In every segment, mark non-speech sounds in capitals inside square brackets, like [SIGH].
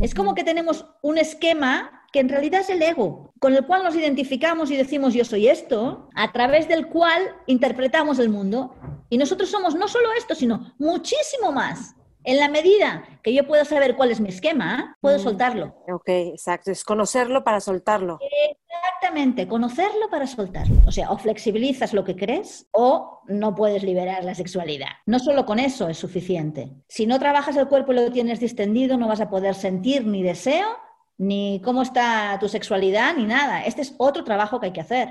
Es como que tenemos un esquema que en realidad es el ego, con el cual nos identificamos y decimos yo soy esto, a través del cual interpretamos el mundo. Y nosotros somos no solo esto, sino muchísimo más. En la medida que yo puedo saber cuál es mi esquema, puedo mm. soltarlo. Ok, exacto. Es conocerlo para soltarlo. Exactamente, conocerlo para soltarlo. O sea, o flexibilizas lo que crees o no puedes liberar la sexualidad. No solo con eso es suficiente. Si no trabajas el cuerpo y lo tienes distendido, no vas a poder sentir ni deseo, ni cómo está tu sexualidad, ni nada. Este es otro trabajo que hay que hacer.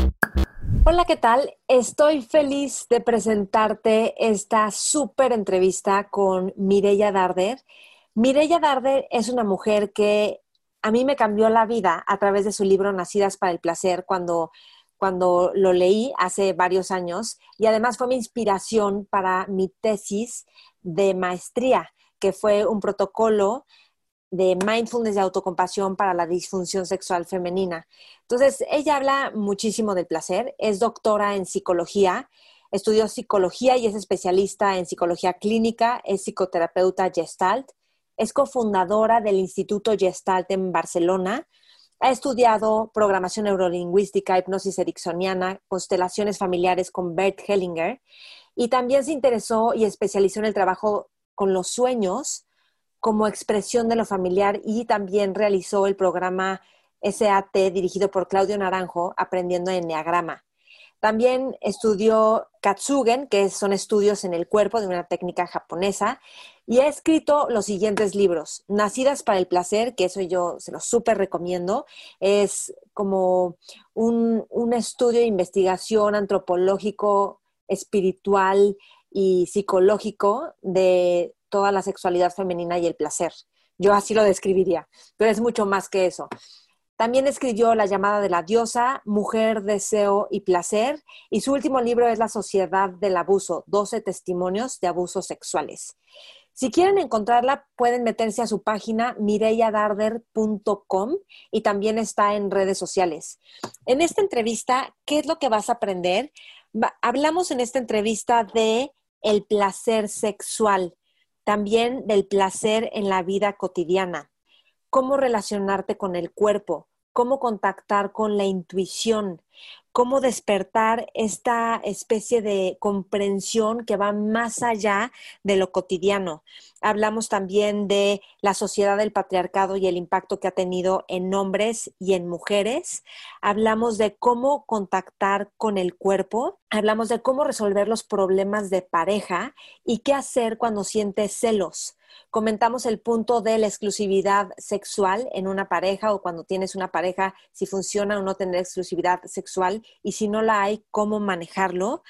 Hola, ¿qué tal? Estoy feliz de presentarte esta súper entrevista con Mireya Darder. Mireya Darder es una mujer que a mí me cambió la vida a través de su libro Nacidas para el Placer cuando, cuando lo leí hace varios años y además fue mi inspiración para mi tesis de maestría, que fue un protocolo de mindfulness de autocompasión para la disfunción sexual femenina. Entonces, ella habla muchísimo del placer, es doctora en psicología, estudió psicología y es especialista en psicología clínica, es psicoterapeuta gestalt, es cofundadora del Instituto Gestalt en Barcelona, ha estudiado programación neurolingüística, hipnosis ericksoniana, constelaciones familiares con Bert Hellinger y también se interesó y especializó en el trabajo con los sueños, como expresión de lo familiar y también realizó el programa SAT dirigido por Claudio Naranjo, Aprendiendo Enneagrama. También estudió Katsugen, que son estudios en el cuerpo de una técnica japonesa, y ha escrito los siguientes libros. Nacidas para el placer, que eso yo se lo súper recomiendo, es como un, un estudio de investigación antropológico, espiritual y psicológico de toda la sexualidad femenina y el placer. Yo así lo describiría, pero es mucho más que eso. También escribió La llamada de la diosa, Mujer, Deseo y Placer, y su último libro es La Sociedad del Abuso, 12 testimonios de abusos sexuales. Si quieren encontrarla, pueden meterse a su página mireyadarder.com y también está en redes sociales. En esta entrevista, ¿qué es lo que vas a aprender? hablamos en esta entrevista de el placer sexual también del placer en la vida cotidiana, cómo relacionarte con el cuerpo, cómo contactar con la intuición, cómo despertar esta especie de comprensión que va más allá de lo cotidiano. Hablamos también de la sociedad del patriarcado y el impacto que ha tenido en hombres y en mujeres. Hablamos de cómo contactar con el cuerpo. Hablamos de cómo resolver los problemas de pareja y qué hacer cuando sientes celos Comentamos el punto de la exclusividad sexual en una pareja o cuando tienes una pareja, si funciona o no tener exclusividad sexual y si no la hay, cómo manejarlo.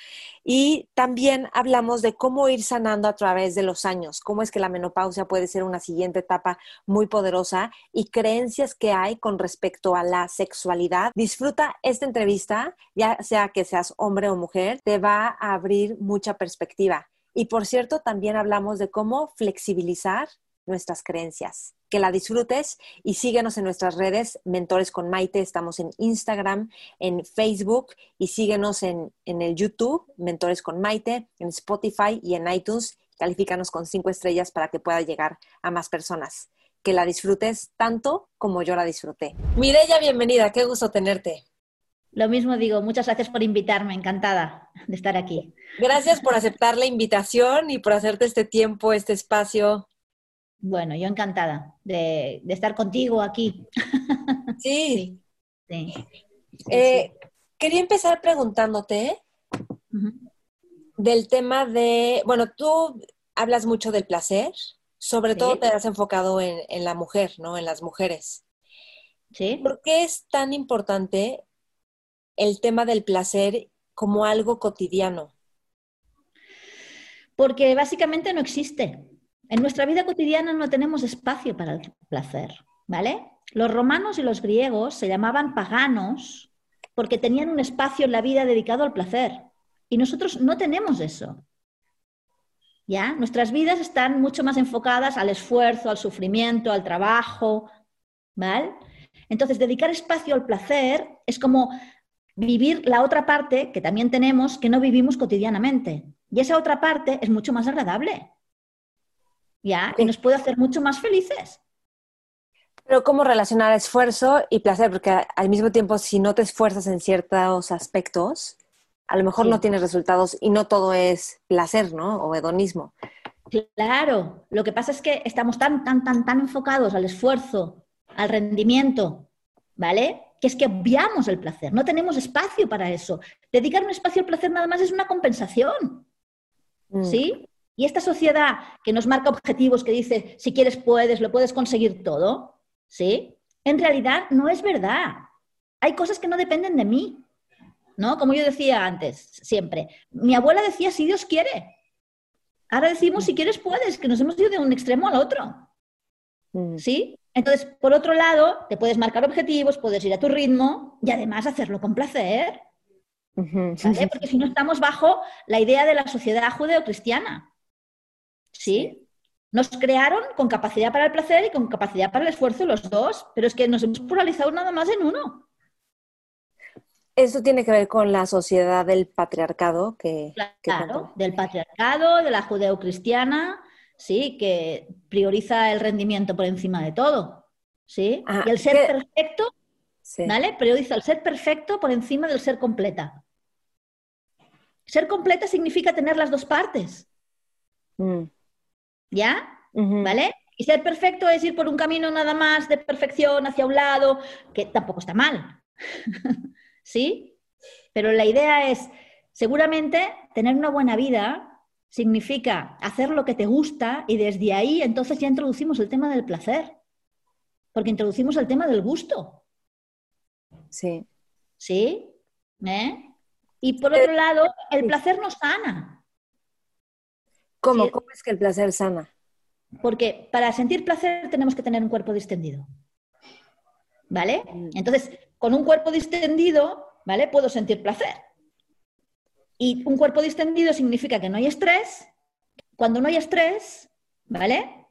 Y también hablamos de cómo ir sanando a través de los años, cómo es que la menopausia puede ser una siguiente etapa muy poderosa y creencias que hay con respecto a la sexualidad. Disfruta esta entrevista, ya sea que seas hombre o mujer, te va a abrir mucha perspectiva. Y por cierto, también hablamos de cómo flexibilizar nuestras creencias. Que la disfrutes y síguenos en nuestras redes, Mentores con Maite. Estamos en Instagram, en Facebook y síguenos en, en el YouTube, Mentores con Maite, en Spotify y en iTunes. Califícanos con cinco estrellas para que pueda llegar a más personas. Que la disfrutes tanto como yo la disfruté. Mireya, bienvenida. Qué gusto tenerte. Lo mismo digo, muchas gracias por invitarme, encantada de estar aquí. Gracias por aceptar la invitación y por hacerte este tiempo, este espacio. Bueno, yo encantada de, estar contigo aquí. [LAUGHS] Sí. sí. Eh, quería empezar preguntándote del tema de, bueno, tú hablas mucho del placer, sobre todo te has enfocado en, en la mujer, ¿no? En las mujeres. Sí. ¿Por qué es tan importante el tema del placer como algo cotidiano? Porque básicamente no existe. En nuestra vida cotidiana no tenemos espacio para el placer, ¿vale? Los romanos y los griegos se llamaban paganos porque tenían un espacio en la vida dedicado al placer. Y nosotros no tenemos eso. ¿Ya? Nuestras vidas están mucho más enfocadas al esfuerzo, al sufrimiento, al trabajo, ¿vale? Entonces, dedicar espacio al placer es como vivir la otra parte que también tenemos que no vivimos cotidianamente. Y esa otra parte es mucho más agradable. ¿Ya? Y nos puede hacer mucho más felices. Pero ¿cómo relacionar esfuerzo y placer? Porque al mismo tiempo, si no te esfuerzas en ciertos aspectos, a lo mejor no tienes resultados y no todo es placer, ¿no? O hedonismo. Claro, lo que pasa es que estamos tan, tan, tan, tan enfocados al esfuerzo, al rendimiento, ¿vale? Que es que obviamos el placer, no tenemos espacio para eso. Dedicar un espacio al placer nada más es una compensación, mm. ¿sí? Y esta sociedad que nos marca objetivos, que dice, si quieres puedes, lo puedes conseguir todo, ¿sí? En realidad no es verdad. Hay cosas que no dependen de mí. ¿no? Como yo decía antes, siempre. Mi abuela decía, si Dios quiere. Ahora decimos, si quieres, puedes, que nos hemos ido de un extremo al otro. Mm. ¿Sí? Entonces, por otro lado, te puedes marcar objetivos, puedes ir a tu ritmo y además hacerlo con placer. Porque si no estamos bajo la idea de la sociedad judeocristiana. ¿Sí? Nos crearon con capacidad para el placer y con capacidad para el esfuerzo los dos, pero es que nos hemos pluralizado nada más en uno. Eso tiene que ver con la sociedad del patriarcado que... Claro, del patriarcado, de la judeocristiana, sí, que prioriza el rendimiento por encima de todo, ¿sí? Ah, y el ser perfecto, ¿vale? Prioriza el ser perfecto por encima del ser completa. Ser completa significa tener las dos partes. Mm. ¿Ya? ¿Vale? Y ser perfecto es ir por un camino nada más de perfección hacia un lado, que tampoco está mal. [LAUGHS] ¿sí? Pero la idea es, seguramente, tener una buena vida significa hacer lo que te gusta y desde ahí entonces ya introducimos el tema del placer, porque introducimos el tema del gusto. Sí. ¿Sí? ¿Eh? Y por otro lado, el placer nos sana. ¿Cómo? ¿Cómo es que el placer sana? Porque para sentir placer tenemos que tener un cuerpo distendido. ¿Vale? Mm. Entonces, con un cuerpo distendido, ¿vale? Puedo sentir placer. Y un cuerpo distendido significa que no hay estrés. Cuando no hay estrés, ¿vale?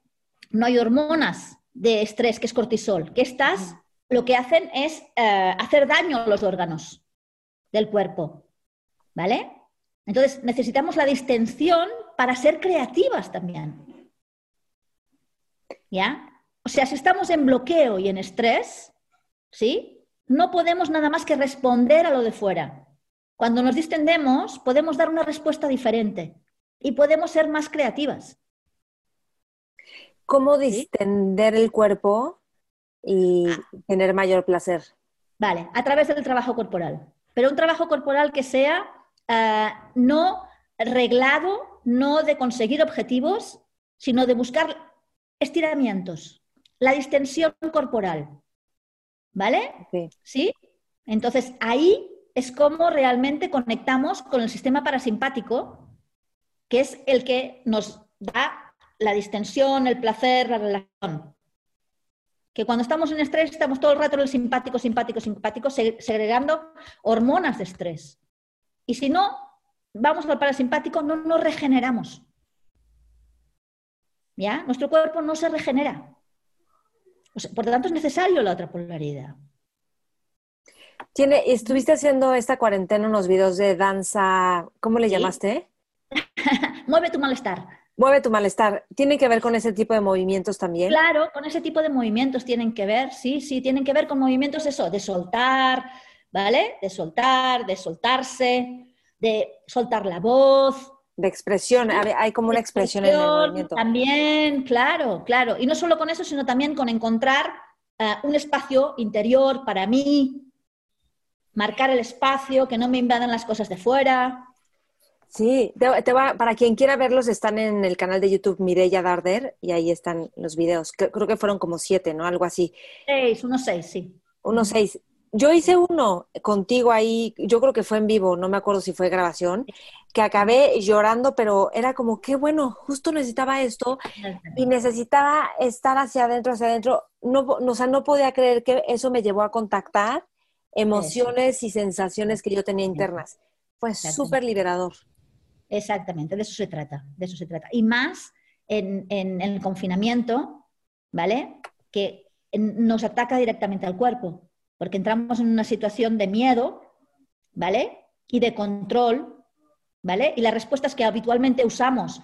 No hay hormonas de estrés, que es cortisol, que estas lo que hacen es eh, hacer daño a los órganos del cuerpo, ¿vale? Entonces necesitamos la distensión para ser creativas también. ¿Ya? O sea, si estamos en bloqueo y en estrés, ¿sí? no podemos nada más que responder a lo de fuera. Cuando nos distendemos, podemos dar una respuesta diferente y podemos ser más creativas. ¿Cómo distender el cuerpo y ah. tener mayor placer? Vale, a través del trabajo corporal. Pero un trabajo corporal que sea ah, no reglado, no de conseguir objetivos, sino de buscar estiramientos, la distensión corporal. ¿Vale? Sí. Entonces ahí es como realmente conectamos con el sistema parasimpático, que es el que nos da la distensión, el placer, la relación. Que cuando estamos en estrés estamos todo el rato en el simpático, simpático, simpático, segregando hormonas de estrés. Y si no, vamos al parasimpático, no nos regeneramos. ¿Ya? Nuestro cuerpo no se regenera por lo tanto, es necesario la otra polaridad. Tiene, estuviste haciendo esta cuarentena unos videos de danza, ¿cómo le llamaste? [LAUGHS] Mueve tu malestar. Mueve tu malestar. ¿Tiene que ver con ese tipo de movimientos también? Claro, con ese tipo de movimientos tienen que ver, sí, sí, tienen que ver con movimientos eso, de soltar, ¿vale? De soltar, de soltarse, de soltar la voz, de expresión, hay como una expresión, en el movimiento. También, claro, claro. Y no solo con eso, sino también con encontrar eh, un espacio interior para mí, marcar el espacio, que no me invadan las cosas de fuera. Sí, te, va, para quien quiera verlos, están en el canal de YouTube Mireya Darder y ahí están los videos. Creo que fueron como siete, ¿no? Algo así. Seis, unos seis, sí. Unos seis. yo hice uno contigo ahí, yo creo que fue en vivo, no me acuerdo si fue grabación, que acabé llorando, pero era como, qué bueno, justo necesitaba esto y necesitaba estar hacia adentro, hacia adentro. No, o sea, no podía creer que eso me llevó a contactar emociones y sensaciones que yo tenía internas. Fue súper liberador. Exactamente, de eso se trata, de eso se trata. Y más en, en el confinamiento, ¿vale? Que nos ataca directamente al cuerpo, porque entramos en una situación de miedo, ¿vale? Y de control ¿vale? Y las respuestas que habitualmente usamos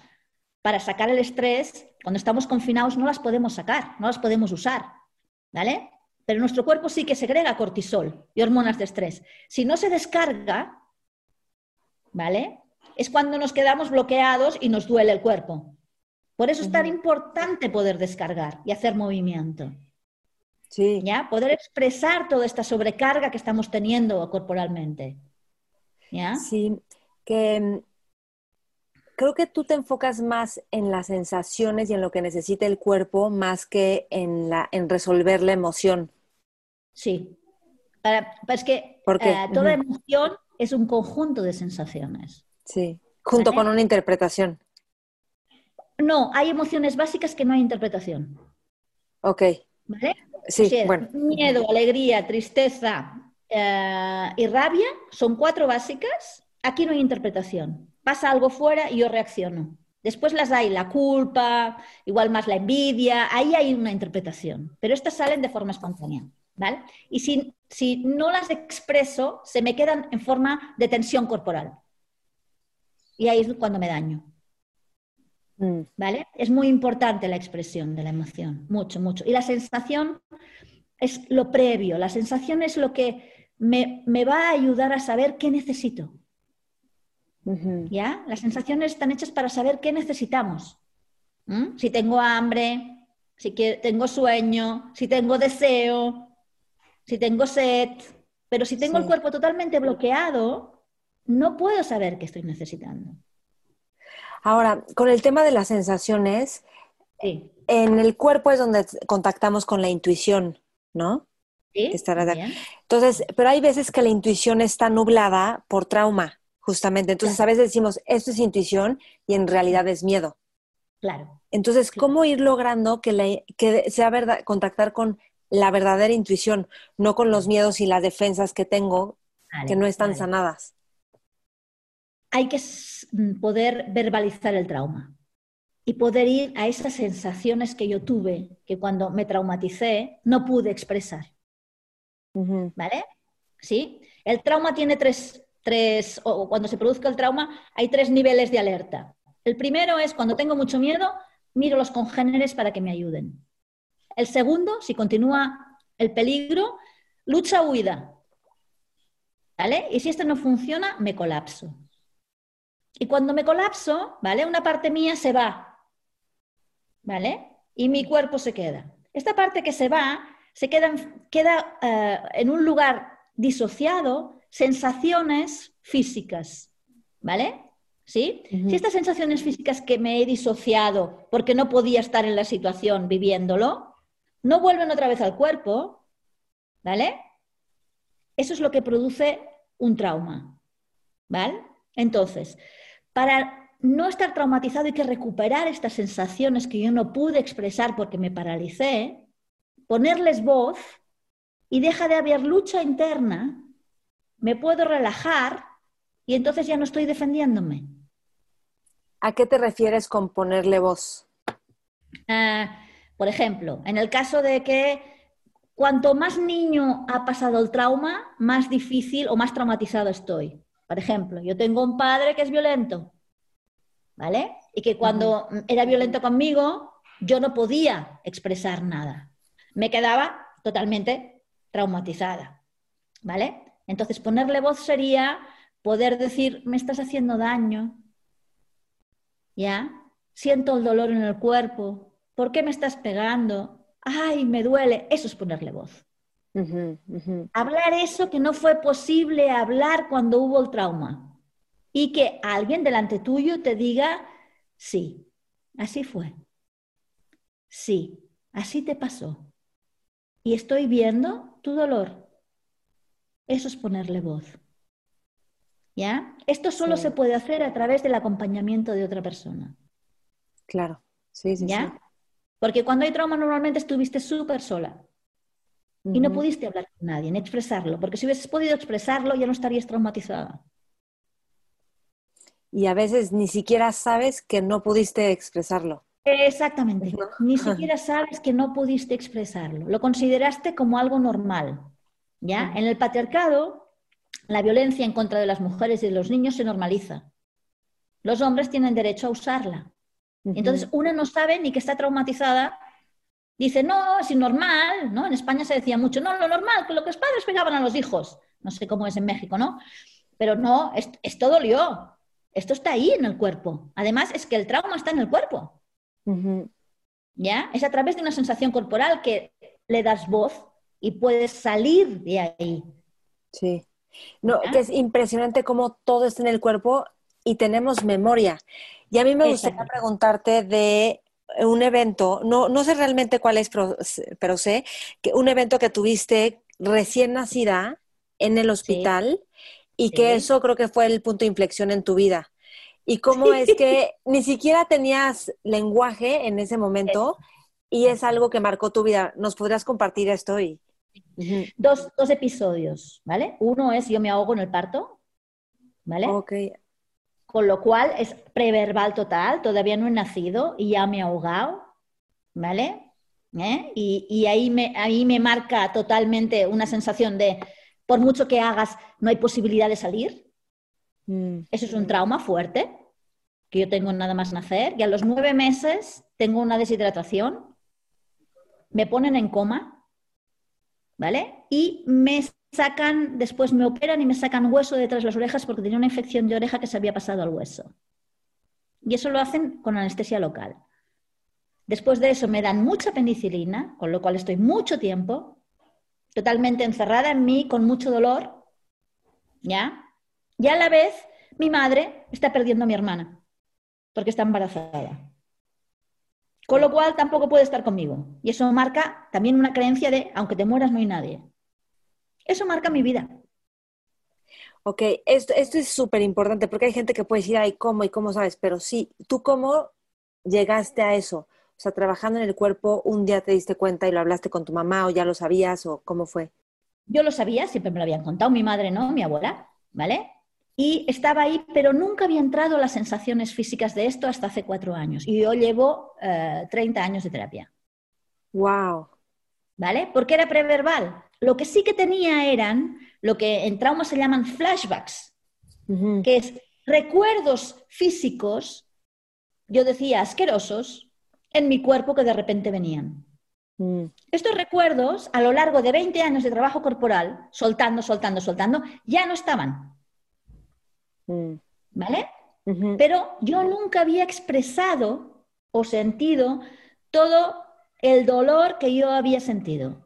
para sacar el estrés, cuando estamos confinados, no las podemos sacar, no las podemos usar, ¿vale? Pero nuestro cuerpo sí que segrega cortisol y hormonas de estrés. Si no se descarga, ¿vale? Es cuando nos quedamos bloqueados y nos duele el cuerpo. Por eso es tan importante poder descargar y hacer movimiento. Sí. ¿Ya? Poder expresar toda esta sobrecarga que estamos teniendo corporalmente. ¿Ya? Sí, que mm, creo que tú te enfocas más en las sensaciones y en lo que necesita el cuerpo más que en, la, en resolver la emoción. Sí. es que eh, toda emoción es un conjunto de sensaciones. Sí, junto con una interpretación. No, hay emociones básicas que no hay interpretación. Ok. ¿Vale? Sí, bueno. Miedo, alegría, tristeza eh, y rabia son cuatro básicas aquí no hay interpretación. Pasa algo fuera y yo reacciono. Después las hay la culpa, igual más la envidia, ahí hay una interpretación, pero estas salen de forma espontánea. ¿Vale? Y si, si no las expreso, se me quedan en forma de tensión corporal. Y ahí es cuando me daño. Mm. ¿Vale? Es muy importante la expresión de la emoción, mucho, mucho. Y la sensación es lo previo, la sensación es lo que me, me va a ayudar a saber qué necesito. ¿Ya? Las sensaciones están hechas para saber qué necesitamos. ¿Mm? Si tengo hambre, si tengo sueño, si tengo deseo, si tengo sed. Pero si tengo el cuerpo totalmente bloqueado, no puedo saber qué estoy necesitando. Ahora, con el tema de las sensaciones, en el cuerpo es donde contactamos con la intuición, ¿no? Sí. Entonces, pero hay veces que la intuición está nublada por trauma. Justamente. Entonces, a veces decimos, esto es intuición y en realidad es miedo. Claro. Entonces, ¿cómo ir logrando que, que sea verdad, contactar con la verdadera intuición, no con los miedos y las defensas que tengo que no están sanadas? Hay que mm, poder verbalizar el trauma y poder ir a esas sensaciones que yo tuve, que cuando me traumaticé no pude expresar. ¿Vale? ¿Sí? El trauma tiene tres, tres, o cuando se produzca el trauma, hay tres niveles de alerta. El primero es cuando tengo mucho miedo, miro los congéneres para que me ayuden. El segundo, si continúa el peligro, lucha huida. ¿Vale? Y si esto no funciona, me colapso. Y cuando me colapso, ¿vale? Una parte mía se va. ¿Vale? Y mi cuerpo se queda. Esta parte que se va se queda, queda eh, en un lugar disociado sensaciones físicas, ¿vale? ¿Sí? Si estas sensaciones físicas que me he disociado porque no podía estar en la situación viviéndolo, no vuelven otra vez al cuerpo, ¿vale? Eso es lo que produce un trauma, ¿vale? Entonces, para no estar traumatizado hay que recuperar estas sensaciones que yo no pude expresar porque me paralicé, ponerles voz y deja de haber lucha interna me puedo relajar y entonces ya no estoy defendiéndome. ¿A qué te refieres con ponerle voz? Ah, por ejemplo, en el caso de que cuanto más niño ha pasado el trauma, más difícil o más traumatizado estoy. Por ejemplo, yo tengo un padre que es violento, ¿vale? Y que cuando era violento conmigo, yo no podía expresar nada. Me quedaba totalmente traumatizada, ¿vale? Entonces, ponerle voz sería poder decir, me estás haciendo daño, ¿ya? Siento el dolor en el cuerpo, ¿por qué me estás pegando? Ay, me duele. Eso es ponerle voz. Hablar eso que no fue posible hablar cuando hubo el trauma. Y que alguien delante tuyo te diga, sí, así fue. Sí, así te pasó. Y estoy viendo tu dolor Eso es ponerle voz. ¿Ya? Esto solo se puede hacer a través del acompañamiento de otra persona. Claro, sí, sí. ¿Ya? Porque cuando hay trauma normalmente estuviste súper sola y no pudiste hablar con nadie, ni expresarlo, porque si hubieses podido expresarlo ya no estarías traumatizada. Y a veces ni siquiera sabes que no pudiste expresarlo. Exactamente, ni siquiera sabes que no pudiste expresarlo, lo consideraste como algo normal. ¿ya? En el patriarcado, la violencia en contra de las mujeres y de los niños se normaliza. Los hombres tienen derecho a usarla. Entonces, una no sabe ni que está traumatizada. Dice, no, es normal, ¿no? En España se decía mucho, no, lo normal, que los padres pegaban a los hijos. No sé cómo es en México, ¿no? Pero no, esto dolió. Esto está ahí en el cuerpo. Además, es que el trauma está en el cuerpo. ¿Ya? Es a través de una sensación corporal que le das voz y puedes salir de ahí. Sí. No, que es impresionante cómo todo está en el cuerpo y tenemos memoria. Y a mí me gustaría preguntarte de un evento, no, no sé realmente cuál es, pero, sé que un evento que tuviste recién nacida en el hospital y que eso creo que fue el punto de inflexión en tu vida. Y cómo es que ni siquiera tenías lenguaje en ese momento y es algo que marcó tu vida. ¿Nos podrías compartir esto? Y... dos, dos, episodios, ¿vale? Uno es yo me ahogo en el parto, ¿vale? Ok. Con lo cual es preverbal total, todavía no he nacido y ya me he ahogado, ¿vale? ¿Eh? Y, ahí, me, ahí me marca totalmente una sensación de, por mucho que hagas, no hay posibilidad de salir. Mm. Eso es un trauma fuerte que yo tengo nada más nacer. Y a los nueve meses tengo una deshidratación, me ponen en coma, ¿vale? Y me sacan, después me operan y me sacan hueso detrás de las orejas porque tenía una infección de oreja que se había pasado al hueso. Y eso lo hacen con anestesia local. Después de eso me dan mucha penicilina, con lo cual estoy mucho tiempo totalmente encerrada en mí, con mucho dolor, ¿ya? Y a la vez mi madre está perdiendo a mi hermana porque está embarazada. Con lo cual tampoco puede estar conmigo. Y eso marca también una creencia de, aunque te mueras, no hay nadie. Eso marca mi vida. Ok, esto, esto es súper importante porque hay gente que puede decir, ay, ¿cómo y cómo sabes? Pero sí, ¿tú cómo llegaste a eso? O sea, trabajando en el cuerpo, un día te diste cuenta y lo hablaste con tu mamá o ya lo sabías o cómo fue? Yo lo sabía, siempre me lo habían contado, mi madre no, mi abuela, ¿vale? Y estaba ahí, pero nunca había entrado las sensaciones físicas de esto hasta hace cuatro años. Y yo llevo 30 eh, años de terapia. ¡Wow! ¿Vale? Porque era preverbal. Lo que sí que tenía eran lo que en trauma se llaman flashbacks, que es recuerdos físicos, yo decía asquerosos, en mi cuerpo que de repente venían. Mm. Estos recuerdos, a lo largo de 20 años de trabajo corporal, soltando, soltando, soltando, ya no estaban. Mm. ¿Vale? Pero yo nunca había expresado o sentido todo el dolor que yo había sentido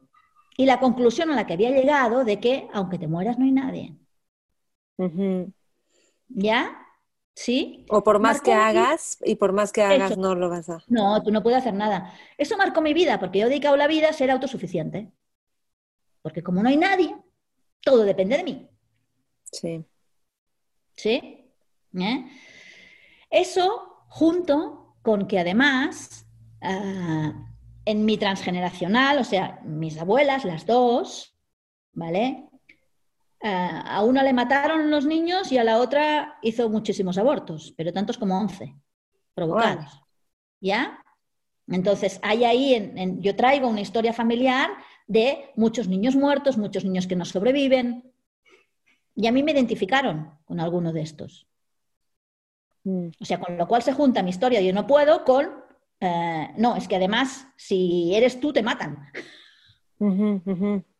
y la conclusión a la que había llegado de que aunque te mueras no hay nadie. ¿Ya? ¿Sí? O por más que hagas, y por más que hagas, no lo vas a. No, tú no puedes hacer nada. Eso marcó mi vida, porque yo he dedicado la vida a ser autosuficiente. Porque como no hay nadie, todo depende de mí. Sí. ¿Sí? ¿Eh? Eso junto con que además ah, en mi transgeneracional, o sea, mis abuelas, las dos, ¿vale? Eh, a una le mataron los niños y a la otra hizo muchísimos abortos, pero tantos como 11 provocados. ¿Ya? Entonces, hay ahí, yo traigo una historia familiar de muchos niños muertos, muchos niños que no sobreviven. Y a mí me identificaron con alguno de estos. Mm. O sea, con lo cual se junta mi historia, yo no puedo, con eh, no, es que además, si eres tú, te matan.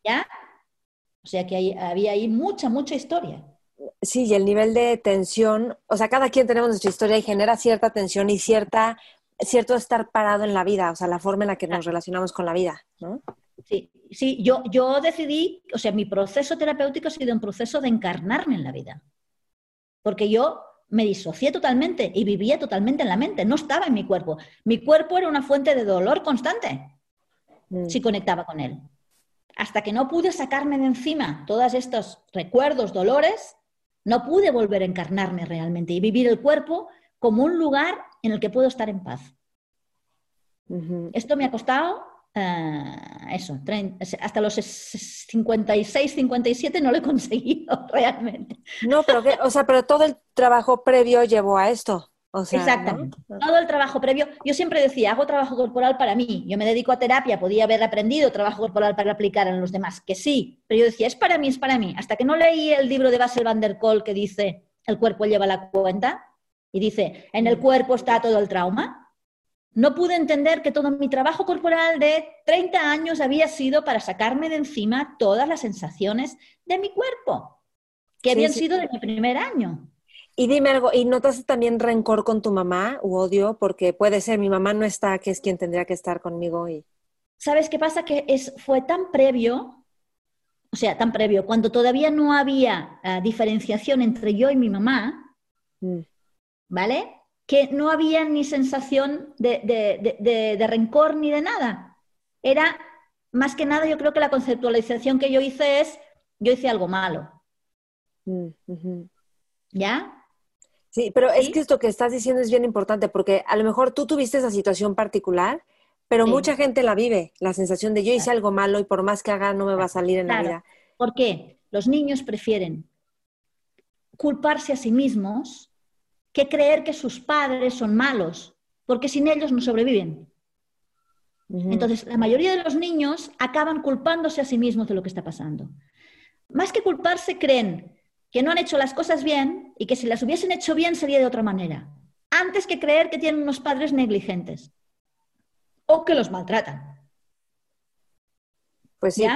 ¿Ya? O sea que había ahí mucha, mucha historia. Sí, y el nivel de tensión, o sea, cada quien tenemos nuestra historia y genera cierta tensión y cierta, cierto estar parado en la vida, o sea, la forma en la que nos relacionamos con la vida, ¿no? Sí, sí, yo, yo decidí, o sea, mi proceso terapéutico ha sido un proceso de encarnarme en la vida. Porque yo me disocié totalmente y vivía totalmente en la mente, no estaba en mi cuerpo. Mi cuerpo era una fuente de dolor constante mm. si conectaba con él. hasta que no pude sacarme de encima todos estos recuerdos, dolores, no pude volver a encarnarme realmente y vivir el cuerpo como un lugar en el que puedo estar en paz. Esto me ha costado eh, eso, hasta los 56, 57 no lo he conseguido [LAUGHS] realmente. No, pero, o sea, pero todo el trabajo previo llevó a esto. Exactamente. Todo el trabajo previo. Yo siempre decía, hago trabajo corporal para mí. Yo me dedico a terapia, podía haber aprendido trabajo corporal para aplicar en los demás, que sí. Pero yo decía, es para mí, es para mí. Hasta que no leí el libro de Bassel van der Kolk que dice, el cuerpo lleva la cuenta, y dice, en el cuerpo está todo el trauma. No pude entender que todo mi trabajo corporal de 30 años había sido para sacarme de encima todas las sensaciones de mi cuerpo, que habían sido de mi primer año. Y dime algo, ¿y notas también rencor con tu mamá u odio? Porque puede ser, mi mamá no está, que es quien tendría que estar conmigo. Y... ¿Sabes qué pasa? Que es, fue tan previo, o sea, tan previo, cuando todavía no había ah, diferenciación entre yo y mi mamá, mm. ¿vale? Que no había ni sensación de, rencor ni de nada. Era, más que nada, yo creo que la conceptualización que yo hice es, yo hice algo malo. Mm, ¿Ya? Sí, pero es que esto que estás diciendo es bien importante porque a lo mejor tú tuviste esa situación particular, pero mucha gente la vive, la sensación de yo hice algo malo y por más que haga no me va a salir en la vida. ¿Por qué? Los niños prefieren culparse a sí mismos que creer que sus padres son malos, porque sin ellos no sobreviven. Entonces, la mayoría de los niños acaban culpándose a sí mismos de lo que está pasando. Más que culparse, creen que no han hecho las cosas bien y que si las hubiesen hecho bien sería de otra manera, antes que creer que tienen unos padres negligentes o que los maltratan. Pues sí,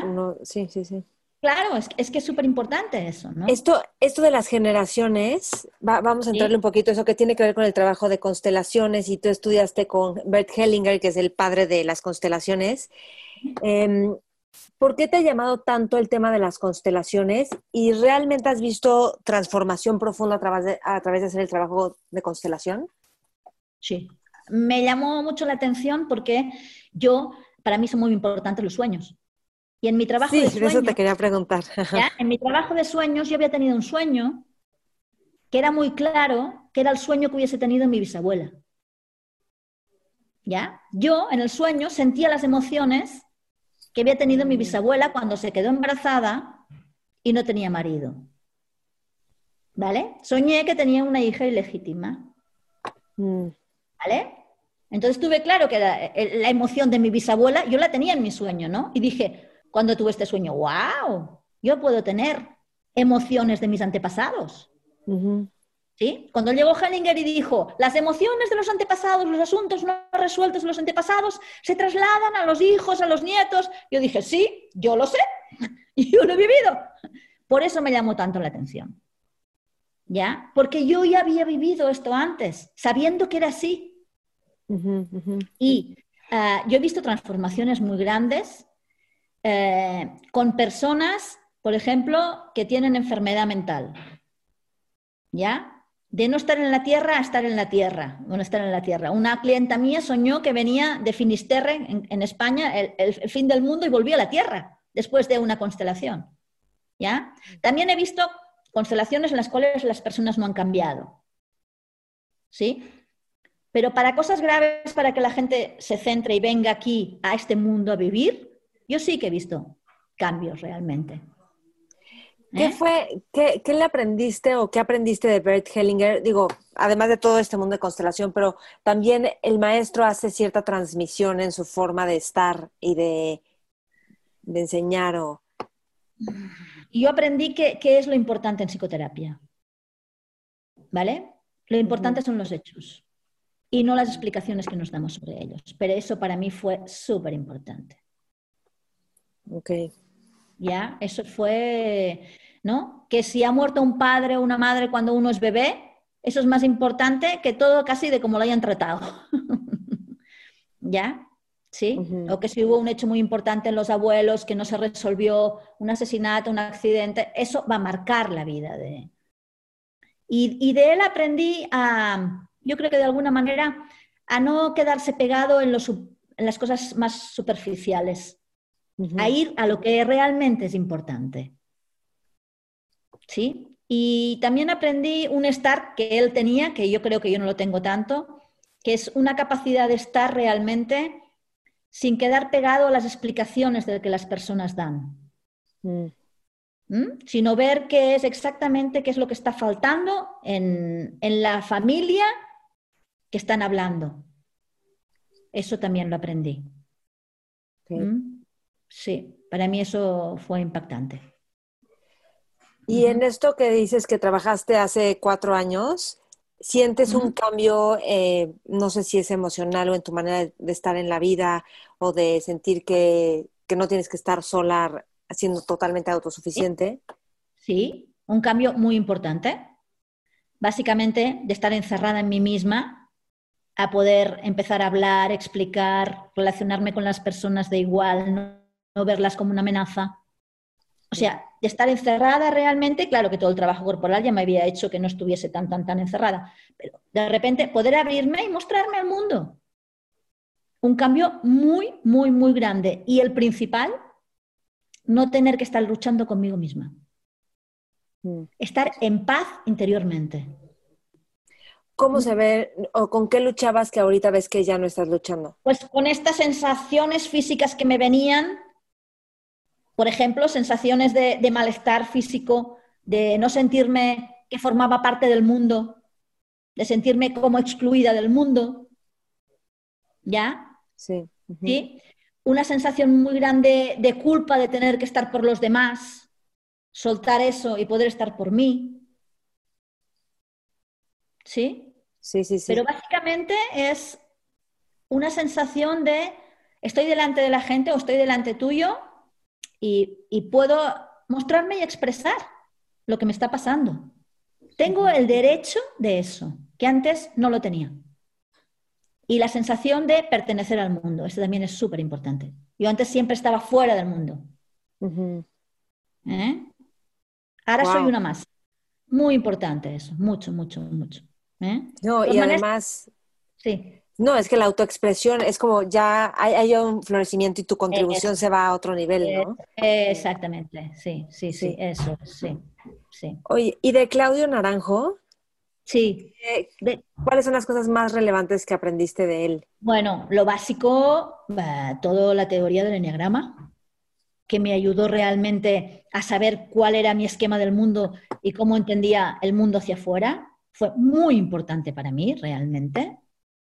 sí, sí, sí. Claro, es, que es súper importante eso, ¿no? Esto, esto de las generaciones, vamos a entrarle un poquito, eso que tiene que ver con el trabajo de constelaciones, y tú estudiaste con Bert Hellinger, que es el padre de las constelaciones. ¿Por qué te ha llamado tanto el tema de las constelaciones y realmente has visto transformación profunda a través de, a través de hacer el trabajo de constelación? Sí, me llamó mucho la atención porque yo, para mí son muy importantes los sueños. Y en mi trabajo de sueños... eso te quería preguntar. En mi trabajo de sueños yo había tenido un sueño que era muy claro, que era el sueño que hubiese tenido mi bisabuela. ¿Ya? Yo en el sueño sentía las emociones que había tenido mi bisabuela cuando se quedó embarazada y no tenía marido. ¿Vale? Soñé que tenía una hija ilegítima. Mm. ¿Vale? Entonces tuve claro que la, la, emoción de mi bisabuela, yo la tenía en mi sueño, ¿no? Y dije, cuando tuve este sueño, wow, yo puedo tener emociones de mis antepasados. ¿Sí? Cuando llegó Hellinger y dijo, las emociones de los antepasados, los asuntos no resueltos de los antepasados, se trasladan a los hijos, a los nietos, yo dije, sí, yo lo sé, y [LAUGHS] yo lo he vivido. Por eso me llamó tanto la atención. ¿Ya? Porque yo ya había vivido esto antes, sabiendo que era así. Y ah, yo he visto transformaciones muy grandes eh, con personas, por ejemplo, que tienen enfermedad mental. ¿Ya? de no estar en la tierra a estar en la tierra, no estar en la tierra. Una clienta mía soñó que venía de Finisterre, en, España, el, fin del mundo y volvió a la tierra después de una constelación. ¿Ya? También he visto constelaciones en las cuales las personas no han cambiado. ¿Sí? Pero para cosas graves, para que la gente se centre y venga aquí a este mundo a vivir, yo sí que he visto cambios realmente. ¿Qué ¿Eh? fue, qué, le aprendiste o qué aprendiste de Bert Hellinger? Digo, además de todo este mundo de constelación, pero también el maestro hace cierta transmisión en su forma de estar y de, enseñar o... Yo aprendí que, es lo importante en psicoterapia. ¿Vale? Lo importante son los hechos y no las explicaciones que nos damos sobre ellos. Pero eso para mí fue súper importante. Ok. ¿ya? Eso fue, ¿no? Que si ha muerto un padre o una madre cuando uno es bebé, eso es más importante que todo casi de cómo lo hayan tratado. [LAUGHS] ¿Ya? ¿Sí? O que si hubo un hecho muy importante en los abuelos que no se resolvió, un asesinato, un accidente, eso va a marcar la vida de... Y, y de él aprendí a, yo creo que de alguna manera, a no quedarse pegado en, los, en las cosas más superficiales, a ir a lo que realmente es importante. ¿Sí? Y también aprendí un estar que él tenía, que yo creo que yo no lo tengo tanto, que es una capacidad de estar realmente sin quedar pegado a las explicaciones de que las personas dan. Mm. ¿Mm? Sino ver qué es exactamente qué es lo que está faltando en, la familia que están hablando. Eso también lo aprendí. ¿Mm? Sí, para mí eso fue impactante. Y en esto que dices que trabajaste hace cuatro años, ¿sientes un cambio, eh, no sé si es emocional o en tu manera de estar en la vida o de sentir que, no tienes que estar sola siendo totalmente autosuficiente? Sí, un cambio muy importante. Básicamente de estar encerrada en mí misma a poder empezar a hablar, explicar, relacionarme con las personas de igual, no verlas como una amenaza. O sea, de estar encerrada realmente, claro que todo el trabajo corporal ya me había hecho que no estuviese tan, tan, tan encerrada, pero de repente poder abrirme y mostrarme al mundo. Un cambio muy, muy, muy grande. Y el principal, no tener que estar luchando conmigo misma. Mm. Estar en paz interiormente. ¿Cómo se ve o con qué luchabas que ahorita ves que ya no estás luchando? Pues con estas sensaciones físicas que me venían por ejemplo, sensaciones de, malestar físico, de no sentirme que formaba parte del mundo, de sentirme como excluida del mundo. ¿Ya? Sí. ¿Sí? Una sensación muy grande de culpa de tener que estar por los demás, soltar eso y poder estar por mí. ¿Sí? Sí, sí, sí. Pero básicamente es una sensación de estoy delante de la gente o estoy delante tuyo y, puedo mostrarme y expresar lo que me está pasando. Tengo el derecho de eso, que antes no lo tenía. Y la sensación de pertenecer al mundo, eso también es súper importante. Yo antes siempre estaba fuera del mundo. ¿Eh? Ahora soy una más. Muy importante eso, mucho, mucho, mucho. ¿Eh? No, y además, sí. No, es que la autoexpresión es como ya hay, un florecimiento y tu contribución se va a otro nivel, ¿no? exactamente, sí, sí, sí, eso, sí, sí. Oye, ¿y de Claudio Naranjo? Sí. ¿Cuáles son las cosas más relevantes que aprendiste de él? Bueno, lo básico, toda la teoría del enneagrama, que me ayudó realmente a saber cuál era mi esquema del mundo y cómo entendía el mundo hacia afuera. Fue muy importante para mí, realmente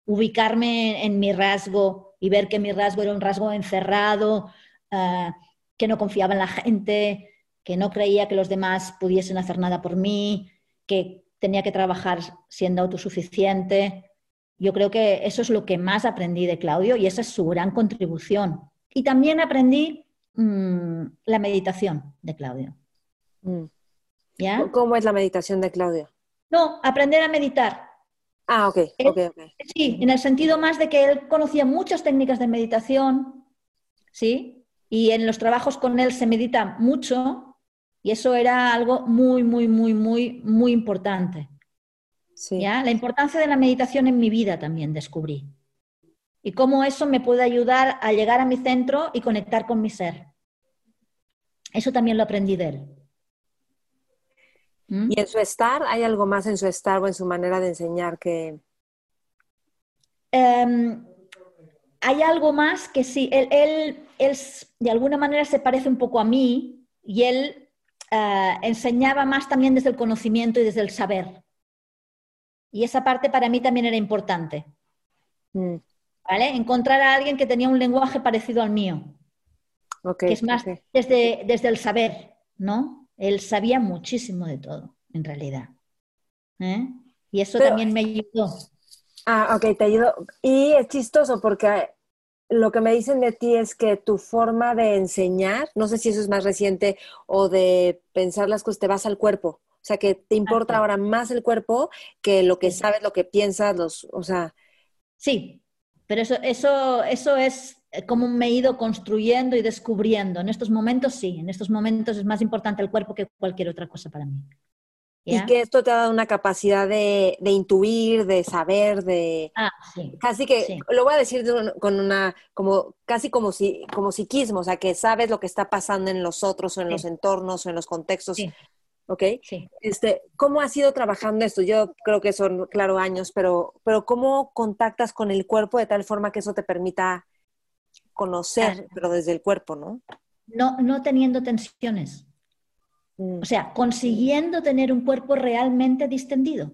ubicarme en, mi rasgo y ver que mi rasgo era un rasgo encerrado, ah, que no confiaba en la gente, que no creía que los demás pudiesen hacer nada por mí, que tenía que trabajar siendo autosuficiente. Yo creo que eso es lo que más aprendí de Claudio y esa es su gran contribución. Y también aprendí mm, la meditación de Claudio. Mm. ¿Ya? ¿Cómo es la meditación de Claudio? No, aprender a meditar. Ah, ok, ok, Sí, en el sentido más de que él conocía muchas técnicas de meditación, ¿sí? Y en los trabajos con él se medita mucho y eso era algo muy, muy, muy, muy, muy importante. Sí. ¿Ya? La importancia de la meditación en mi vida también descubrí. Y cómo eso me puede ayudar a llegar a mi centro y conectar con mi ser. Eso también lo aprendí de él. ¿Y en su estar? ¿Hay algo más en su estar o en su manera de enseñar que... Em, hay algo más que sí, él, él, de alguna manera se parece un poco a mí y él eh, enseñaba más también desde el conocimiento y desde el saber. Y esa parte para mí también era importante. Mm. ¿Vale? Encontrar a alguien que tenía un lenguaje parecido al mío. que es más desde, desde el saber, ¿no? Él sabía muchísimo de todo, en realidad. ¿eh? Y eso también me ayudó. Ah, ok, te ayudó. Y es chistoso porque lo que me dicen de ti es que tu forma de enseñar, no sé si eso es más reciente o de pensar las cosas, te vas al cuerpo. O sea, que te importa ahora más el cuerpo que lo que sabes, lo que piensas, los, o sea. Sí, pero eso, eso, eso es cómo me he ido construyendo y descubriendo. En estos momentos sí, en estos momentos es más importante el cuerpo que cualquier otra cosa para mí. Y que esto te ha dado una capacidad de, intuir, de saber, de... Ah, sí. Casi que, lo voy a decir con una, como, casi como, si, como psiquismo, o sea, que sabes lo que está pasando en los otros o en los entornos o en los contextos. Sí. ¿Ok? Sí. Este, ¿Cómo has ido trabajando esto? Yo creo que son, claro, años, pero, pero ¿cómo contactas con el cuerpo de tal forma que eso te permita conocer, pero desde el cuerpo, ¿no? No, no teniendo tensiones. Mm. O sea, consiguiendo tener un cuerpo realmente distendido.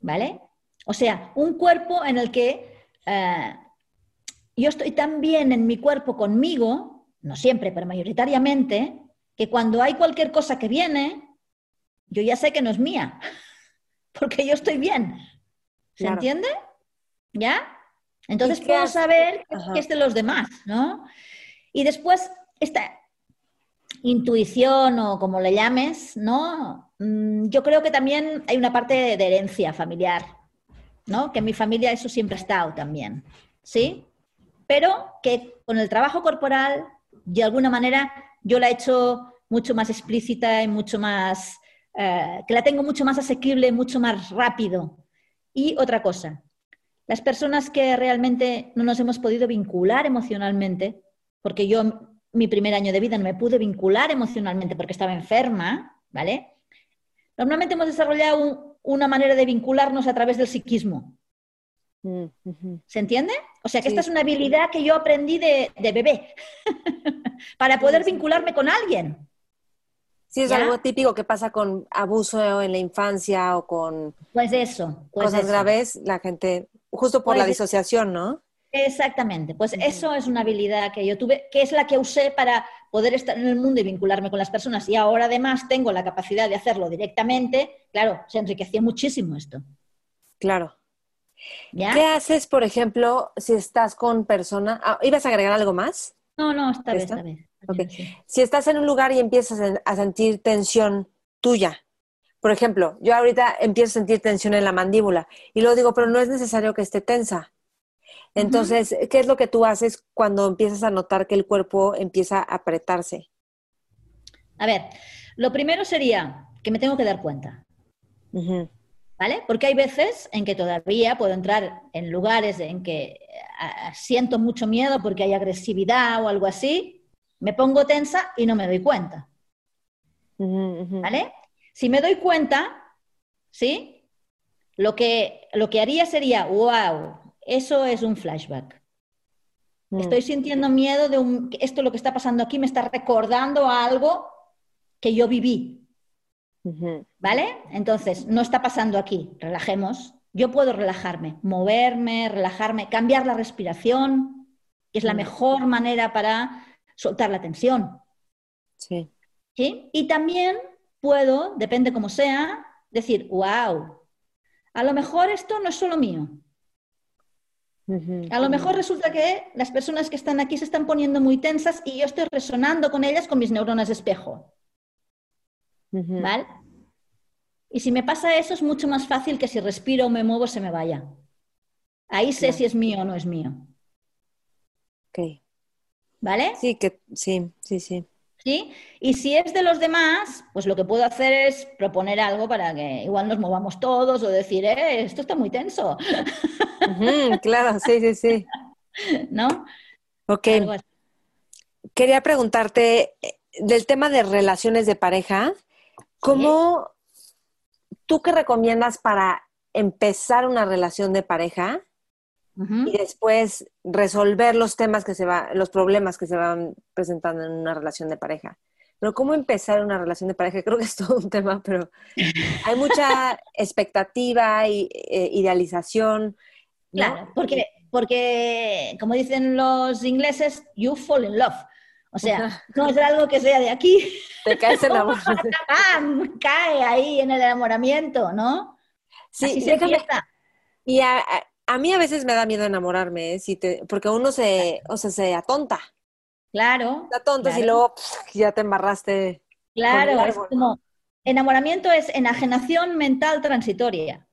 ¿Vale? O sea, un cuerpo en el que eh, yo estoy tan bien en mi cuerpo conmigo, no siempre, pero mayoritariamente, que cuando hay cualquier cosa que viene, yo ya sé que no es mía, [LAUGHS] porque yo estoy bien. ¿Se entiende? ¿Ya? Entonces puedo saber que es de los demás, ¿no? Y después, esta, intuición o como le llames, ¿no? Mm, yo creo que también hay una parte de herencia familiar, ¿no? Que en mi familia eso siempre ha estado también, ¿sí? Pero que con el trabajo corporal, de alguna manera, yo la he hecho mucho más explícita y mucho más, eh, que la tengo mucho más asequible, mucho más rápido. Y otra cosa, las personas que realmente no nos hemos podido vincular emocionalmente, porque yo mi primer año de vida no me pude vincular emocionalmente porque estaba enferma, ¿vale? Normalmente hemos desarrollado una manera de vincularnos a través del psiquismo. Mm, ¿Se entiende? O sea que esta es una habilidad que yo aprendí de, bebé [LAUGHS] para poder vincularme con alguien. Sí, es algo típico que pasa con abuso en la infancia o con pues eso, pues cosas graves, la gente, justo por la pues disociación, ¿no? Exactamente, pues eso es una habilidad que yo tuve, que es la que usé para poder estar en el mundo y vincularme con las personas. Y ahora además tengo la capacidad de hacerlo directamente. Claro, se enriquecía muchísimo esto. Claro. ¿Qué haces, por ejemplo, si estás con personas? Ah, ¿Ibas a agregar algo más? No, no, esta vez, esta vez. Si estás en un lugar y empiezas a sentir tensión tuya, por ejemplo, yo ahorita empiezo a sentir tensión en la mandíbula y luego digo, pero no es necesario que esté tensa entonces, ¿qué es lo que tú haces cuando empiezas a notar que el cuerpo empieza a apretarse? A ver, lo primero sería que me tengo que dar cuenta. ¿Vale? Porque hay veces en que todavía puedo entrar en lugares en que siento mucho miedo porque hay agresividad o algo así, me pongo tensa y no me doy cuenta. ¿Vale? Si me doy cuenta, ¿sí? Lo que, lo que haría sería, wow, eso es un flashback. Mm. Estoy sintiendo miedo de un, esto lo que está pasando aquí me está recordando algo que yo viví. ¿Vale? Entonces, no está pasando aquí, relajemos. Yo puedo relajarme, moverme, relajarme, cambiar la respiración, que es la mm. mejor manera para soltar la tensión. Sí. ¿Sí? Y también puedo, depende cómo sea, decir, wow, a lo mejor esto no es solo mío, a lo mejor resulta que las personas que están aquí se están poniendo muy tensas y yo estoy resonando con ellas con mis neuronas de espejo. ¿Vale? Y si me pasa eso es mucho más fácil que si respiro o me muevo se me vaya. Ahí sé si es mío o no es mío. Ok. ¿Vale? Sí, que sí, sí, sí. ¿Sí? Y si es de los demás, pues lo que puedo hacer es proponer algo para que igual nos movamos todos o decir, eh, esto está muy tenso. claro, sí, sí, sí. [LAUGHS] ¿No? Ok. Quería preguntarte eh, del tema de relaciones de pareja, ¿cómo tú qué recomiendas para empezar una relación de pareja y después resolver los temas que se va, los problemas que se van presentando en una relación de pareja? Pero cómo empezar una relación de pareja, [LAUGHS] creo que es todo un tema, pero hay mucha [LAUGHS] expectativa y eh, idealización. Claro, porque, porque, como dicen los ingleses, you fall in love. O sea, no es algo que sea de aquí. Te caes en amor. [LAUGHS] Cae ahí en el enamoramiento, ¿no? Sí, déjame. Y a, a, mí a veces me da miedo enamorarme, ¿eh? si te, porque uno se, o sea, se atonta. Claro. Está tonto y luego ya te embarraste. Claro, es como enamoramiento es enajenación mental transitoria.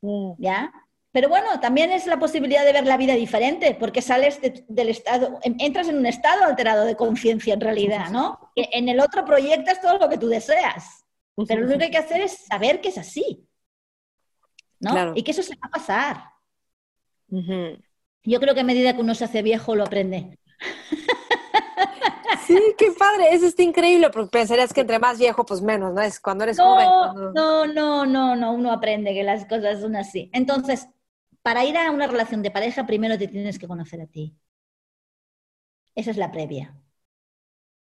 Mm. ¿Ya? Pero bueno, también es la posibilidad de ver la vida diferente, porque sales del estado, entras en un estado alterado de conciencia en realidad, ¿no? En el otro proyectas todo lo que tú deseas. Pero lo único que hay que hacer es saber que es así. ¿No? Y que eso se va a pasar. Yo creo que a medida que uno se hace viejo lo aprende. [LAUGHS] Sí, qué padre, eso está increíble, porque pensarías que entre más viejo, pues menos, ¿no? Es cuando eres joven. No, no, no, no, uno aprende que las cosas son así. Entonces, para ir a una relación de pareja, primero te tienes que conocer a ti. Esa es la previa.